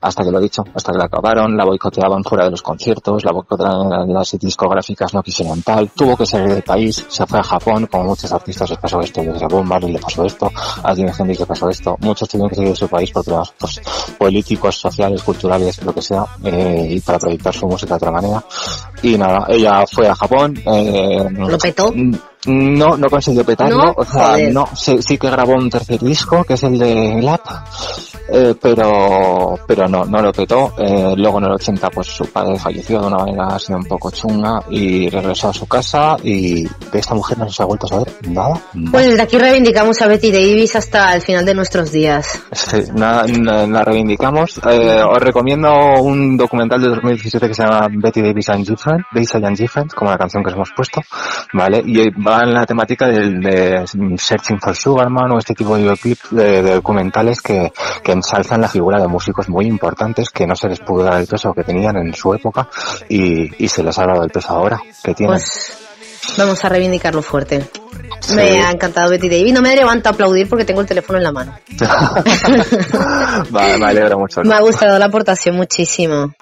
[SPEAKER 1] hasta que lo he dicho, hasta que la acabaron, la boicoteaban fuera de los conciertos, la boicoteaban las discográficas no quisieron tal, tuvo que salir del país, se fue a Japón, como muchos artistas les pasó esto, a Bob Marley le pasó esto, a Jimi Hendrix le pasó esto, muchos tuvieron que salir de su país por problemas pues, políticos, sociales, culturales, lo que sea, eh, y para proyectar su música de otra manera. Y nada, ella fue a Japón, eh,
[SPEAKER 2] ¿Lo petó?
[SPEAKER 1] No, no consiguió petarlo,
[SPEAKER 2] ¿No?
[SPEAKER 1] o sea,
[SPEAKER 2] Joder.
[SPEAKER 1] no, sí, sí que grabó un tercer disco, que es el de Lap, eh, pero pero no no lo petó. Eh, luego en el 80 pues su padre falleció de una manera así un poco chunga y regresó a su casa y de esta mujer no se ha vuelto a saber nada. nada.
[SPEAKER 2] Pues desde aquí reivindicamos a Betty Davis hasta el final de nuestros días.
[SPEAKER 1] Sí, la reivindicamos. Eh, os recomiendo un documental de 2017 que se llama Betty Davis and Different, Daisy and Different, como la canción que os hemos puesto, ¿vale? Y va en la temática del, de Searching for Sugarman o este tipo de videoclips de, de documentales que, que ensalzan la figura de músicos muy importantes que no se les pudo dar el peso que tenían en su época y, y se les ha dado el peso ahora que tienen.
[SPEAKER 2] Pues vamos a reivindicarlo fuerte.
[SPEAKER 1] Sí.
[SPEAKER 2] Me ha encantado Betty Davis. No me levanto a aplaudir porque tengo el teléfono en la mano.
[SPEAKER 1] vale, me alegro mucho.
[SPEAKER 2] Me ha gustado la aportación muchísimo.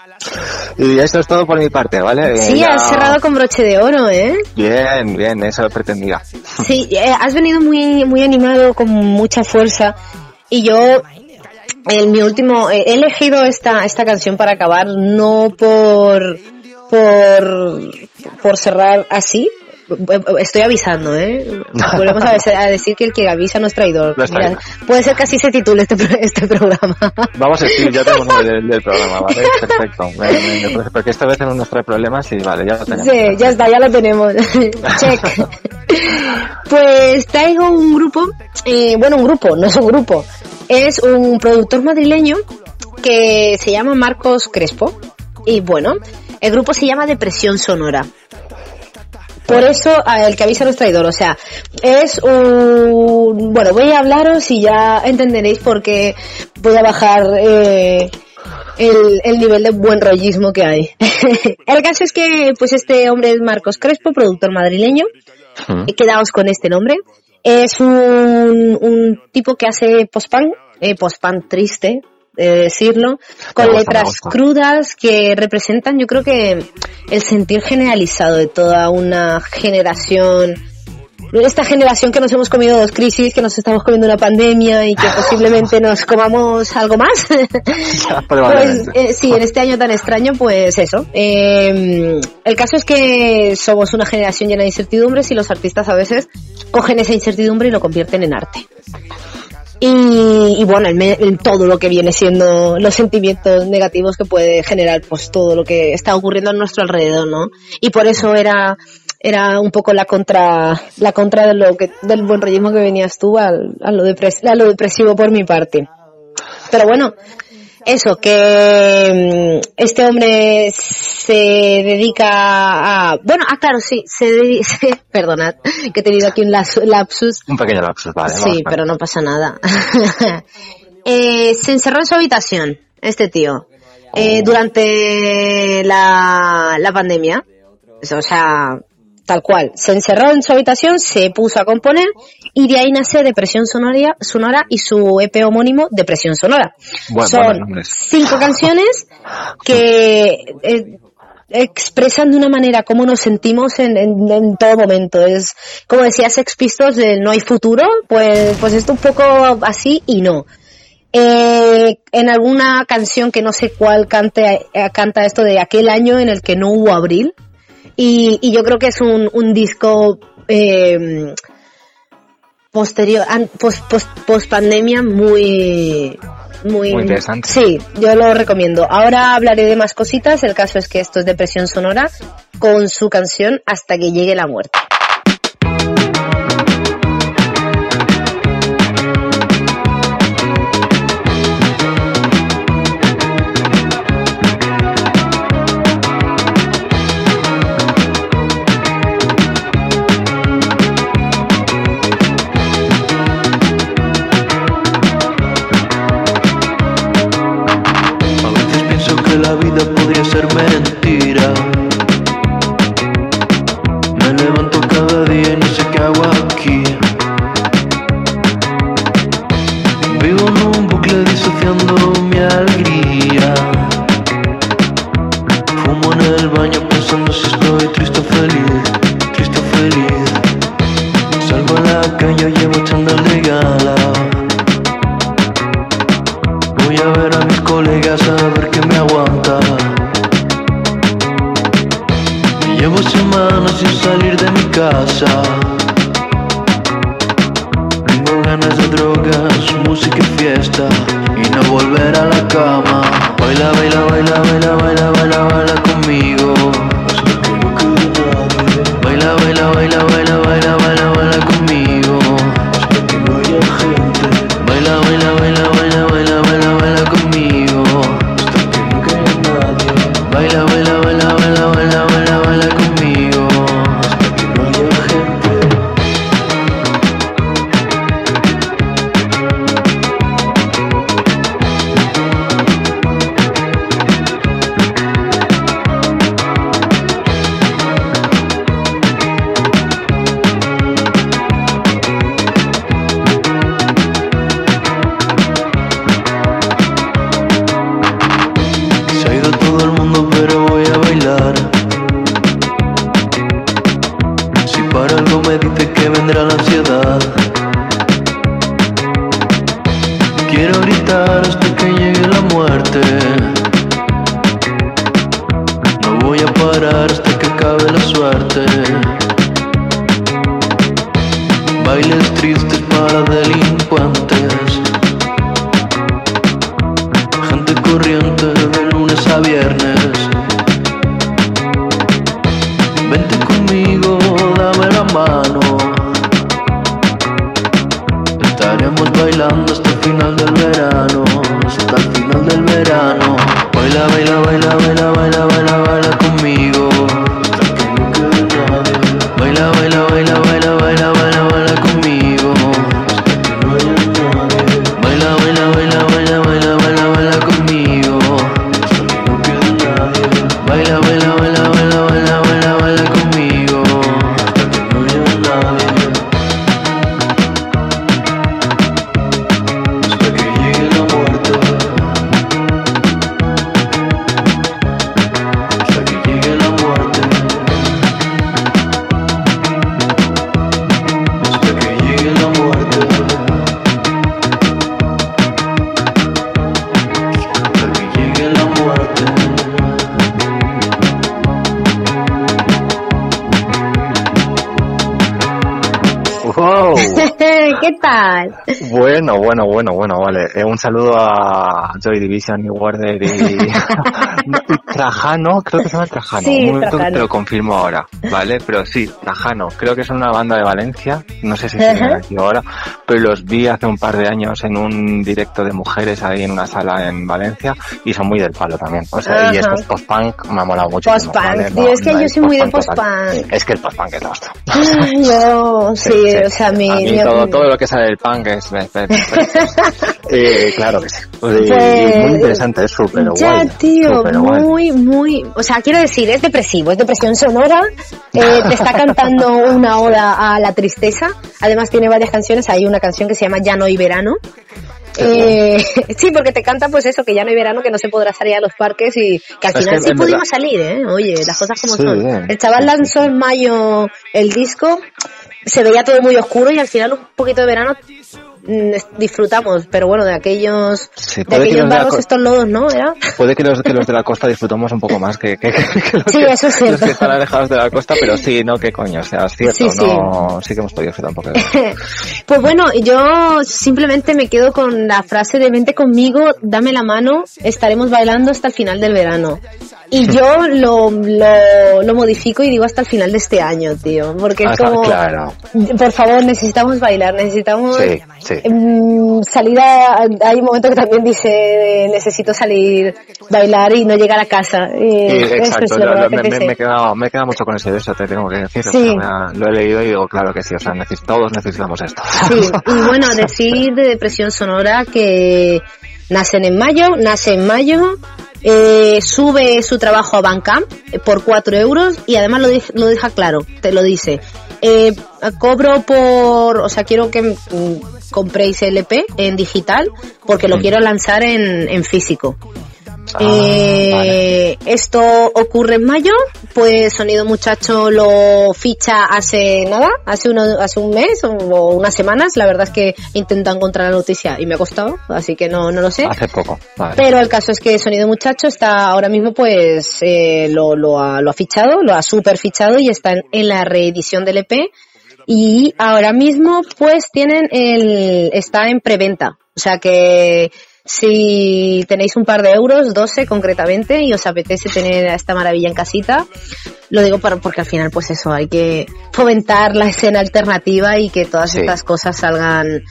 [SPEAKER 1] Y eso es todo por mi parte, ¿vale? Eh,
[SPEAKER 2] Sí,
[SPEAKER 1] ya-
[SPEAKER 2] has cerrado con broche de oro, ¿eh?
[SPEAKER 1] Bien, bien, eso pretendía.
[SPEAKER 2] Sí, eh, has venido muy, muy animado, con mucha fuerza. Y yo, en mi último, eh, he elegido esta, esta canción para acabar, no por, por, por cerrar así. Estoy avisando, ¿eh? Volvemos a, veces a decir que el que avisa no es traidor.
[SPEAKER 1] No es traidor.
[SPEAKER 2] Mira, puede ser que así se titule este, este programa.
[SPEAKER 1] Vamos a decir, ya tengo el nombre del, del programa, ¿vale? Perfecto. Porque esta vez no nos trae problemas y vale, ya lo tenemos.
[SPEAKER 2] Sí, ya está, ya lo tenemos. Check. Pues traigo un grupo, eh, bueno, un grupo, no es un grupo, es un productor madrileño que se llama Marcos Crespo. Y bueno, el grupo se llama Depresión Sonora. Por eso, el que avisa no es traidor, o sea, es un... Bueno, voy a hablaros y ya entenderéis por qué voy a bajar eh, el, el nivel de buen rollismo que hay. el caso es que, pues este hombre es Marcos Crespo, productor madrileño, quedaos con este nombre. Es un, un tipo que hace post-punk, eh, post-punk triste, de decirlo, con
[SPEAKER 1] gusta,
[SPEAKER 2] letras crudas que representan, yo creo que el sentir generalizado de toda una generación. Esta generación que nos hemos comido dos crisis, que nos estamos comiendo una pandemia y que posiblemente nos comamos algo más. Pues eh, sí, en este año tan extraño, pues eso. Eh, el caso es que somos una generación llena de incertidumbres y los artistas a veces cogen esa incertidumbre y lo convierten en arte. Y, bueno, en, me- en todo lo que viene siendo los sentimientos negativos que puede generar pues todo lo que está ocurriendo a nuestro alrededor, ¿no? Y por eso era era un poco la contra la contra de lo que del buen rollismo que venías tú al, a lo depres- a lo depresivo por mi parte. Pero bueno, eso, que mm, este hombre se dedica a... Bueno, ah, claro, sí, se dedica... Perdonad, que he tenido aquí un lapsus.
[SPEAKER 1] Un pequeño lapsus, vale.
[SPEAKER 2] sí, pero no pasa nada. Eh, se encerró en su habitación, este tío, eh, durante la, la pandemia. O sea, tal cual. Se encerró en su habitación, se puso a componer y de ahí nace Depresión Sonora, sonora y su EP homónimo Depresión Sonora.
[SPEAKER 1] Bueno,
[SPEAKER 2] Son cinco canciones que eh, expresan de una manera cómo nos sentimos en, en- todo momento. Es como decía Sex Pistols, de no hay futuro, pues, pues esto un poco así y no. Eh, en alguna canción que no sé cuál cante, eh, canta esto de aquel año en el que no hubo abril. Y, y yo creo que es un, un disco eh, posterior, post, post, post pandemia muy, muy,
[SPEAKER 1] Muy interesante.
[SPEAKER 2] Sí, yo lo recomiendo. Ahora hablaré de más cositas. El caso es que esto es Depresión Sonora con su canción Hasta que llegue la muerte.
[SPEAKER 7] Mentira. Me levanto cada día y no sé qué hago aquí. Vivo en un bucle disociando Quiero gritar hasta que llegue la muerte. No voy a parar hasta que acabe la suerte. Bailes tristes para delincuentes. Gente corriente de lunes a viernes. Vente conmigo, dame la mano. Estaremos bailando hasta final del verano. Hasta el final del verano. Baila, baila, baila, baila,
[SPEAKER 1] Eh, un saludo a Joy Division y Warder y, no, Trajano, creo que se llama Trajano.
[SPEAKER 2] Sí,
[SPEAKER 1] un
[SPEAKER 2] Trajano.
[SPEAKER 1] te lo confirmo ahora, ¿vale? Pero sí, Trajano, creo que son una banda de Valencia, no sé si siguen aquí ahora, pero los vi hace un par de años en un directo de mujeres ahí en una sala en Valencia y son muy del palo también. O sea, y estos post-punk me ha molado mucho.
[SPEAKER 2] Post-punk, tío, es que yo soy muy de post-punk.
[SPEAKER 1] Es que el post-punk es la hostia.
[SPEAKER 2] Yo, sí, o sea, mi...
[SPEAKER 1] A mí
[SPEAKER 2] mi-
[SPEAKER 1] todo, todo lo que sale del punk es... es- es- es- claro que sí.
[SPEAKER 2] Pues-
[SPEAKER 1] muy interesante, es súper
[SPEAKER 2] Ya,
[SPEAKER 1] guay.
[SPEAKER 2] tío,
[SPEAKER 1] guay.
[SPEAKER 2] muy, muy... O sea, quiero decir, es depresivo, es depresión sonora, eh, te está cantando una oda a la tristeza, además tiene varias canciones, hay una canción que se llama Ya no hay verano, Eh, sí, porque te canta pues eso, que ya no hay verano, que no se podrá salir a los parques y que al
[SPEAKER 1] Es
[SPEAKER 2] final
[SPEAKER 1] que
[SPEAKER 2] sí pudimos
[SPEAKER 1] verdad-
[SPEAKER 2] salir, ¿eh? Oye, las cosas como
[SPEAKER 1] Sí,
[SPEAKER 2] son.
[SPEAKER 1] bien.
[SPEAKER 2] El chaval lanzó en mayo el disco, se veía todo muy oscuro y al final un poquito de verano disfrutamos, pero bueno, de aquellos,
[SPEAKER 1] Sí,
[SPEAKER 2] de aquellos barros, estos lodos, ¿no? ¿Era?
[SPEAKER 1] Puede que los, que los de la costa disfrutemos un poco más que, que, que los,
[SPEAKER 2] Sí,
[SPEAKER 1] que,
[SPEAKER 2] eso es
[SPEAKER 1] los que están alejados de la costa, pero sí, no, qué coño, o sea, es cierto,
[SPEAKER 2] Sí, sí.
[SPEAKER 1] no, sí que hemos podido disfrutar un poco de
[SPEAKER 2] Pues bueno, yo simplemente me quedo con la frase de vente conmigo, dame la mano, estaremos bailando hasta el final del verano. Y yo lo, lo, lo modifico y digo hasta el final de este año, tío. Porque es
[SPEAKER 1] Ajá,
[SPEAKER 2] como,
[SPEAKER 1] claro.
[SPEAKER 2] por favor, necesitamos bailar, necesitamos
[SPEAKER 1] Sí, sí.
[SPEAKER 2] Mm, salir a, hay un momento que también dice necesito salir, bailar y no llegar a casa. Y
[SPEAKER 1] Sí, exacto,
[SPEAKER 2] lo
[SPEAKER 1] lo-
[SPEAKER 2] que
[SPEAKER 1] lo- me, me, me he quedado, me he quedado mucho con ese verso, te tengo que decir. o sea, me lo he leído y digo, claro que sí, o sea, todos necesitamos esto.
[SPEAKER 2] Sí, y bueno, decir de depresión sonora que nacen en mayo, nace en mayo, eh, sube su trabajo a Bandcamp eh, por 4 euros y además lo, dej- lo deja claro, te lo dice. Eh, cobro por, o sea, quiero que mm, compréis el EP en digital porque lo
[SPEAKER 1] Mm.
[SPEAKER 2] quiero lanzar en, en físico.
[SPEAKER 1] Ah,
[SPEAKER 2] Eh, Esto ocurre en mayo, pues Sonido Muchacho lo ficha hace nada, hace, uno, hace un mes o, o unas semanas. La verdad es que intenta encontrar la noticia y me ha costado, así que no, no lo sé.
[SPEAKER 1] Hace poco, vale.
[SPEAKER 2] Pero el caso es que Sonido Muchacho está ahora mismo, pues eh, lo, lo, ha, lo ha fichado, lo ha super fichado y está en, en la reedición del EP. Y ahora mismo, pues tienen el, está en preventa. O sea que Si tenéis un par de euros, 12 concretamente, y os apetece tener a esta maravilla en casita, lo digo para, porque al final, pues eso, hay que fomentar la escena alternativa y que todas
[SPEAKER 1] Sí.
[SPEAKER 2] estas cosas salgan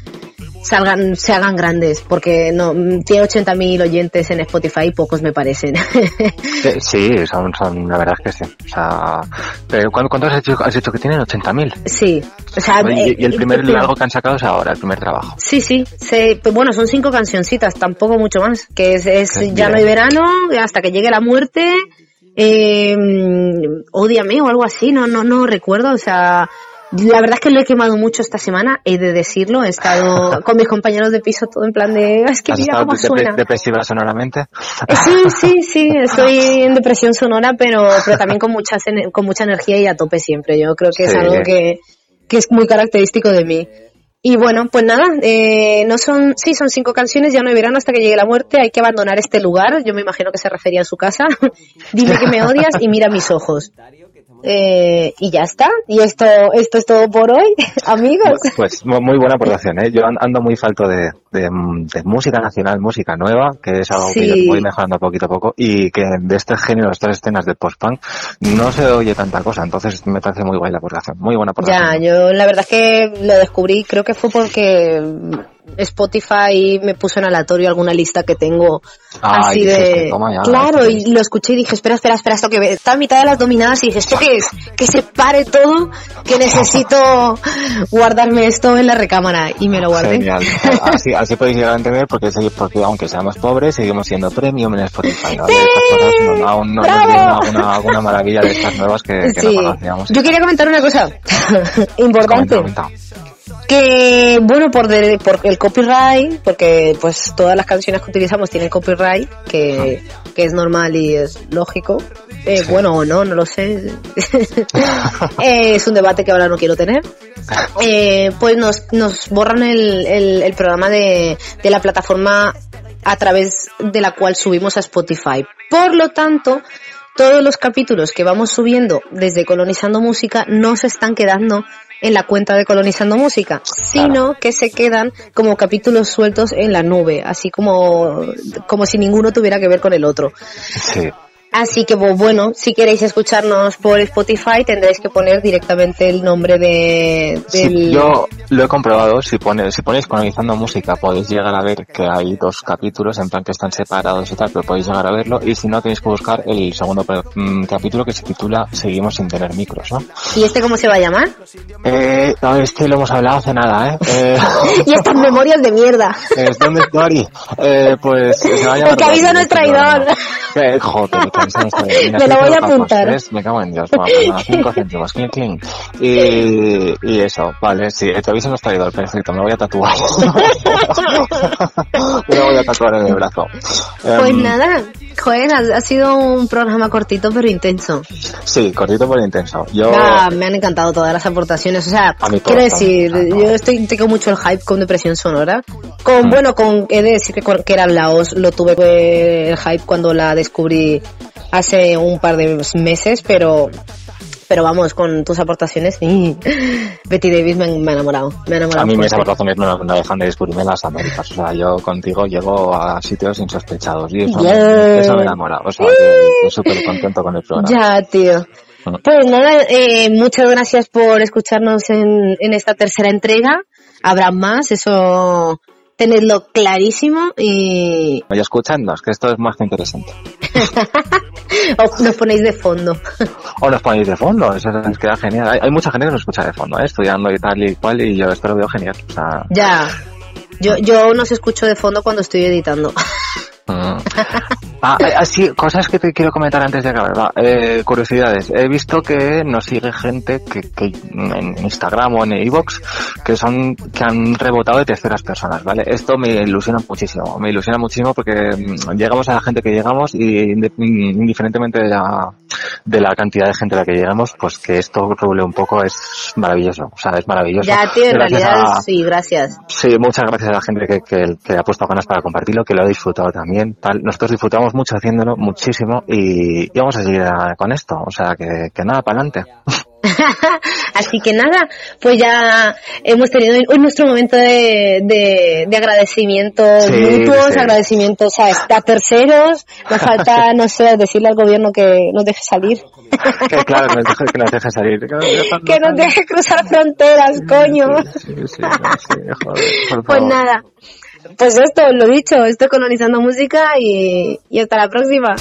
[SPEAKER 2] salgan, se hagan grandes, porque no, tiene 80.000 oyentes en Spotify y pocos me parecen.
[SPEAKER 1] Eh, Sí, son, son, la verdad es que sí. O sea, pero ¿cuánto- ¿cuántos has dicho, has dicho que tienen? 80.000.
[SPEAKER 2] sí, o sea, eh,
[SPEAKER 1] Y, y el primer
[SPEAKER 2] eh,
[SPEAKER 1] largo que han sacado es ahora, el primer trabajo.
[SPEAKER 2] Sí, sí, se- pues bueno, son cinco cancioncitas, tampoco mucho más, que es, es Ya no hay verano, hasta que llegue la muerte, eh, Ódiame o algo así, no, no, no recuerdo, o sea, la verdad es que lo he quemado mucho esta semana, he de decirlo, he estado con mis compañeros de piso todo en plan de, es que
[SPEAKER 1] ¿Has
[SPEAKER 2] mira cómo suena.
[SPEAKER 1] depresiva sonoramente?
[SPEAKER 2] Eh, Sí, sí, sí, estoy en depresión sonora, pero, pero también con, muchas, con mucha energía y a tope siempre. Yo creo que es
[SPEAKER 1] Sí.
[SPEAKER 2] algo que, que es muy característico de mí. Y bueno, pues nada, eh, no son, sí, son cinco canciones, ya no hay verano hasta que llegue la muerte, hay que abandonar este lugar, yo me imagino que se refería a su casa, dime que me odias y mira mis ojos. Eh, y ya está, y esto, esto es todo por hoy, amigos.
[SPEAKER 1] Pues mu- muy buena aportación, ¿eh? Yo an- ando muy falto de, de, de música nacional, música nueva, que es algo que yo voy mejorando poquito a poco, y que de este género, estas escenas de post-punk, no se oye tanta cosa, entonces me parece muy guay la aportación, muy buena
[SPEAKER 2] Ya,
[SPEAKER 1] aportación.
[SPEAKER 2] yo la verdad es que lo descubrí, creo que fue porque Spotify me puso en aleatorio alguna lista que tengo así de...
[SPEAKER 1] ya,
[SPEAKER 2] claro,
[SPEAKER 1] esto
[SPEAKER 2] y lo escuché y dije, espera, espera, espera, esto que está a mitad de las dominadas y dije, ¿esto qué es? Que se pare todo, que necesito guardarme esto en la recámara y me lo guardé.
[SPEAKER 1] Genial. Así, así podéis llegar a entender porque, porque aunque seamos pobres, seguimos siendo premium en Spotify. ¿vale? Cosas no, aún no alguna, alguna maravilla de estas nuevas que, que
[SPEAKER 2] Sí.
[SPEAKER 1] no conocíamos.
[SPEAKER 2] Yo quería comentar una cosa importante.
[SPEAKER 1] Comenta, comenta.
[SPEAKER 2] Que bueno por, de- por el copyright porque pues todas las canciones que utilizamos tienen copyright que, que es normal y es lógico. Eh,
[SPEAKER 1] Sí.
[SPEAKER 2] bueno o no no lo sé. Eh, es un debate que ahora no quiero tener. Eh, pues nos, nos borran el, el, el programa de, de la plataforma a través de la cual subimos a Spotify. Por lo tanto todos los capítulos que vamos subiendo desde Colonizando Música no se están quedando en la cuenta de Colonizando Música, sino que se quedan como capítulos sueltos en la nube, así como, como si ninguno tuviera que ver con el otro.
[SPEAKER 1] Sí.
[SPEAKER 2] Así que pues, bueno, si queréis escucharnos por Spotify tendréis que poner directamente el nombre de,
[SPEAKER 1] Sí,
[SPEAKER 2] del...
[SPEAKER 1] yo lo he comprobado, si, pone, si ponéis colonizando música podéis llegar a ver que hay dos capítulos, en plan que están separados y tal, pero podéis llegar a verlo, y si no tenéis que buscar el segundo mm, capítulo que se titula Seguimos sin tener micros, ¿no?
[SPEAKER 2] ¿Y este cómo se va a llamar?
[SPEAKER 1] Eh, no, este lo hemos hablado hace nada, ¿eh? eh
[SPEAKER 2] y estas memorias de mierda.
[SPEAKER 1] ¿Es ¿Dónde es Dori? Eh, pues se va a llamar
[SPEAKER 2] El que avisa no es traidor.
[SPEAKER 1] Eh, joder,
[SPEAKER 2] Me lo voy a apuntar.
[SPEAKER 1] tres, Me cago en Dios. Toma, cinco céntimos, clink, clink. Y, y eso, vale, sí, el que avisa no traidor, perfecto, me lo voy a tatuar. me lo voy a tatuar en el brazo.
[SPEAKER 2] Pues
[SPEAKER 1] Em,
[SPEAKER 2] nada, joder, ha, ha sido un programa cortito pero intenso.
[SPEAKER 1] Sí, cortito pero intenso. Yo,
[SPEAKER 2] Ah, me han encantado todas las aportaciones. O sea, quiero decir, yo estoy tengo mucho el hype con depresión sonora. Con,
[SPEAKER 1] Mm.
[SPEAKER 2] bueno, con, he de decir que, que era Laos, lo tuve eh, el hype cuando la descubrí hace un par de meses, pero, pero vamos, con tus aportaciones, y Betty Davis me, me ha enamorado. Me ha enamorado
[SPEAKER 1] a mí mis aportaciones no, no dejan de descubrirme las Américas. O sea, yo contigo llego a sitios insospechados y eso,
[SPEAKER 2] Bien.
[SPEAKER 1] me, eso me enamora. O sea, estoy súper contento con el programa.
[SPEAKER 2] Ya, tío.
[SPEAKER 1] Mm.
[SPEAKER 2] Pues nada, eh, muchas gracias por escucharnos en, en esta tercera entrega. Habrá más, eso tenedlo clarísimo y
[SPEAKER 1] Oye, escuchadnos, que esto es más que interesante.
[SPEAKER 2] o nos ponéis de fondo.
[SPEAKER 1] O nos ponéis de fondo, eso nos queda genial. Hay, hay mucha gente que nos escucha de fondo, ¿eh? estudiando y tal y cual, y yo esto lo veo genial. O sea,
[SPEAKER 2] Ya. Yo, yo nos escucho de fondo cuando estoy editando.
[SPEAKER 1] mm. Ah, eh, así, cosas que te quiero comentar antes de acabar. va. Eh, curiosidades. He visto que nos sigue gente que, que en Instagram o en iVoox que son que han rebotado de terceras personas, ¿vale? Esto me ilusiona muchísimo. Me ilusiona muchísimo porque mm, llegamos a la gente que llegamos y inde- indiferentemente de la, de la cantidad de gente a la que lleguemos, pues que esto rule un poco es maravilloso. O sea, es maravilloso.
[SPEAKER 2] Ya, tío, en
[SPEAKER 1] Gracias
[SPEAKER 2] realidad
[SPEAKER 1] a-
[SPEAKER 2] sí, gracias.
[SPEAKER 1] Sí, muchas gracias a la gente que, que, que ha puesto ganas para compartirlo, que lo ha disfrutado también. Tal. Nosotros disfrutamos mucho haciéndolo, muchísimo, y, y vamos a seguir ah, con esto. O sea, que, que nada, para adelante.
[SPEAKER 2] Así que nada, pues ya hemos tenido hoy nuestro momento de, de, de agradecimientos
[SPEAKER 1] Sí,
[SPEAKER 2] mutuos,
[SPEAKER 1] sí.
[SPEAKER 2] agradecimientos a, a terceros. Nos falta, no sé, decirle al gobierno que nos deje salir.
[SPEAKER 1] Que claro, que nos deje, que nos deje salir. Que nos deje,
[SPEAKER 2] que nos deje cruzar fronteras, coño.
[SPEAKER 1] Sí, sí, no, sí, joder, por
[SPEAKER 2] Pues
[SPEAKER 1] favor.
[SPEAKER 2] nada, pues esto, lo dicho, estoy colonizando música y, y hasta la próxima.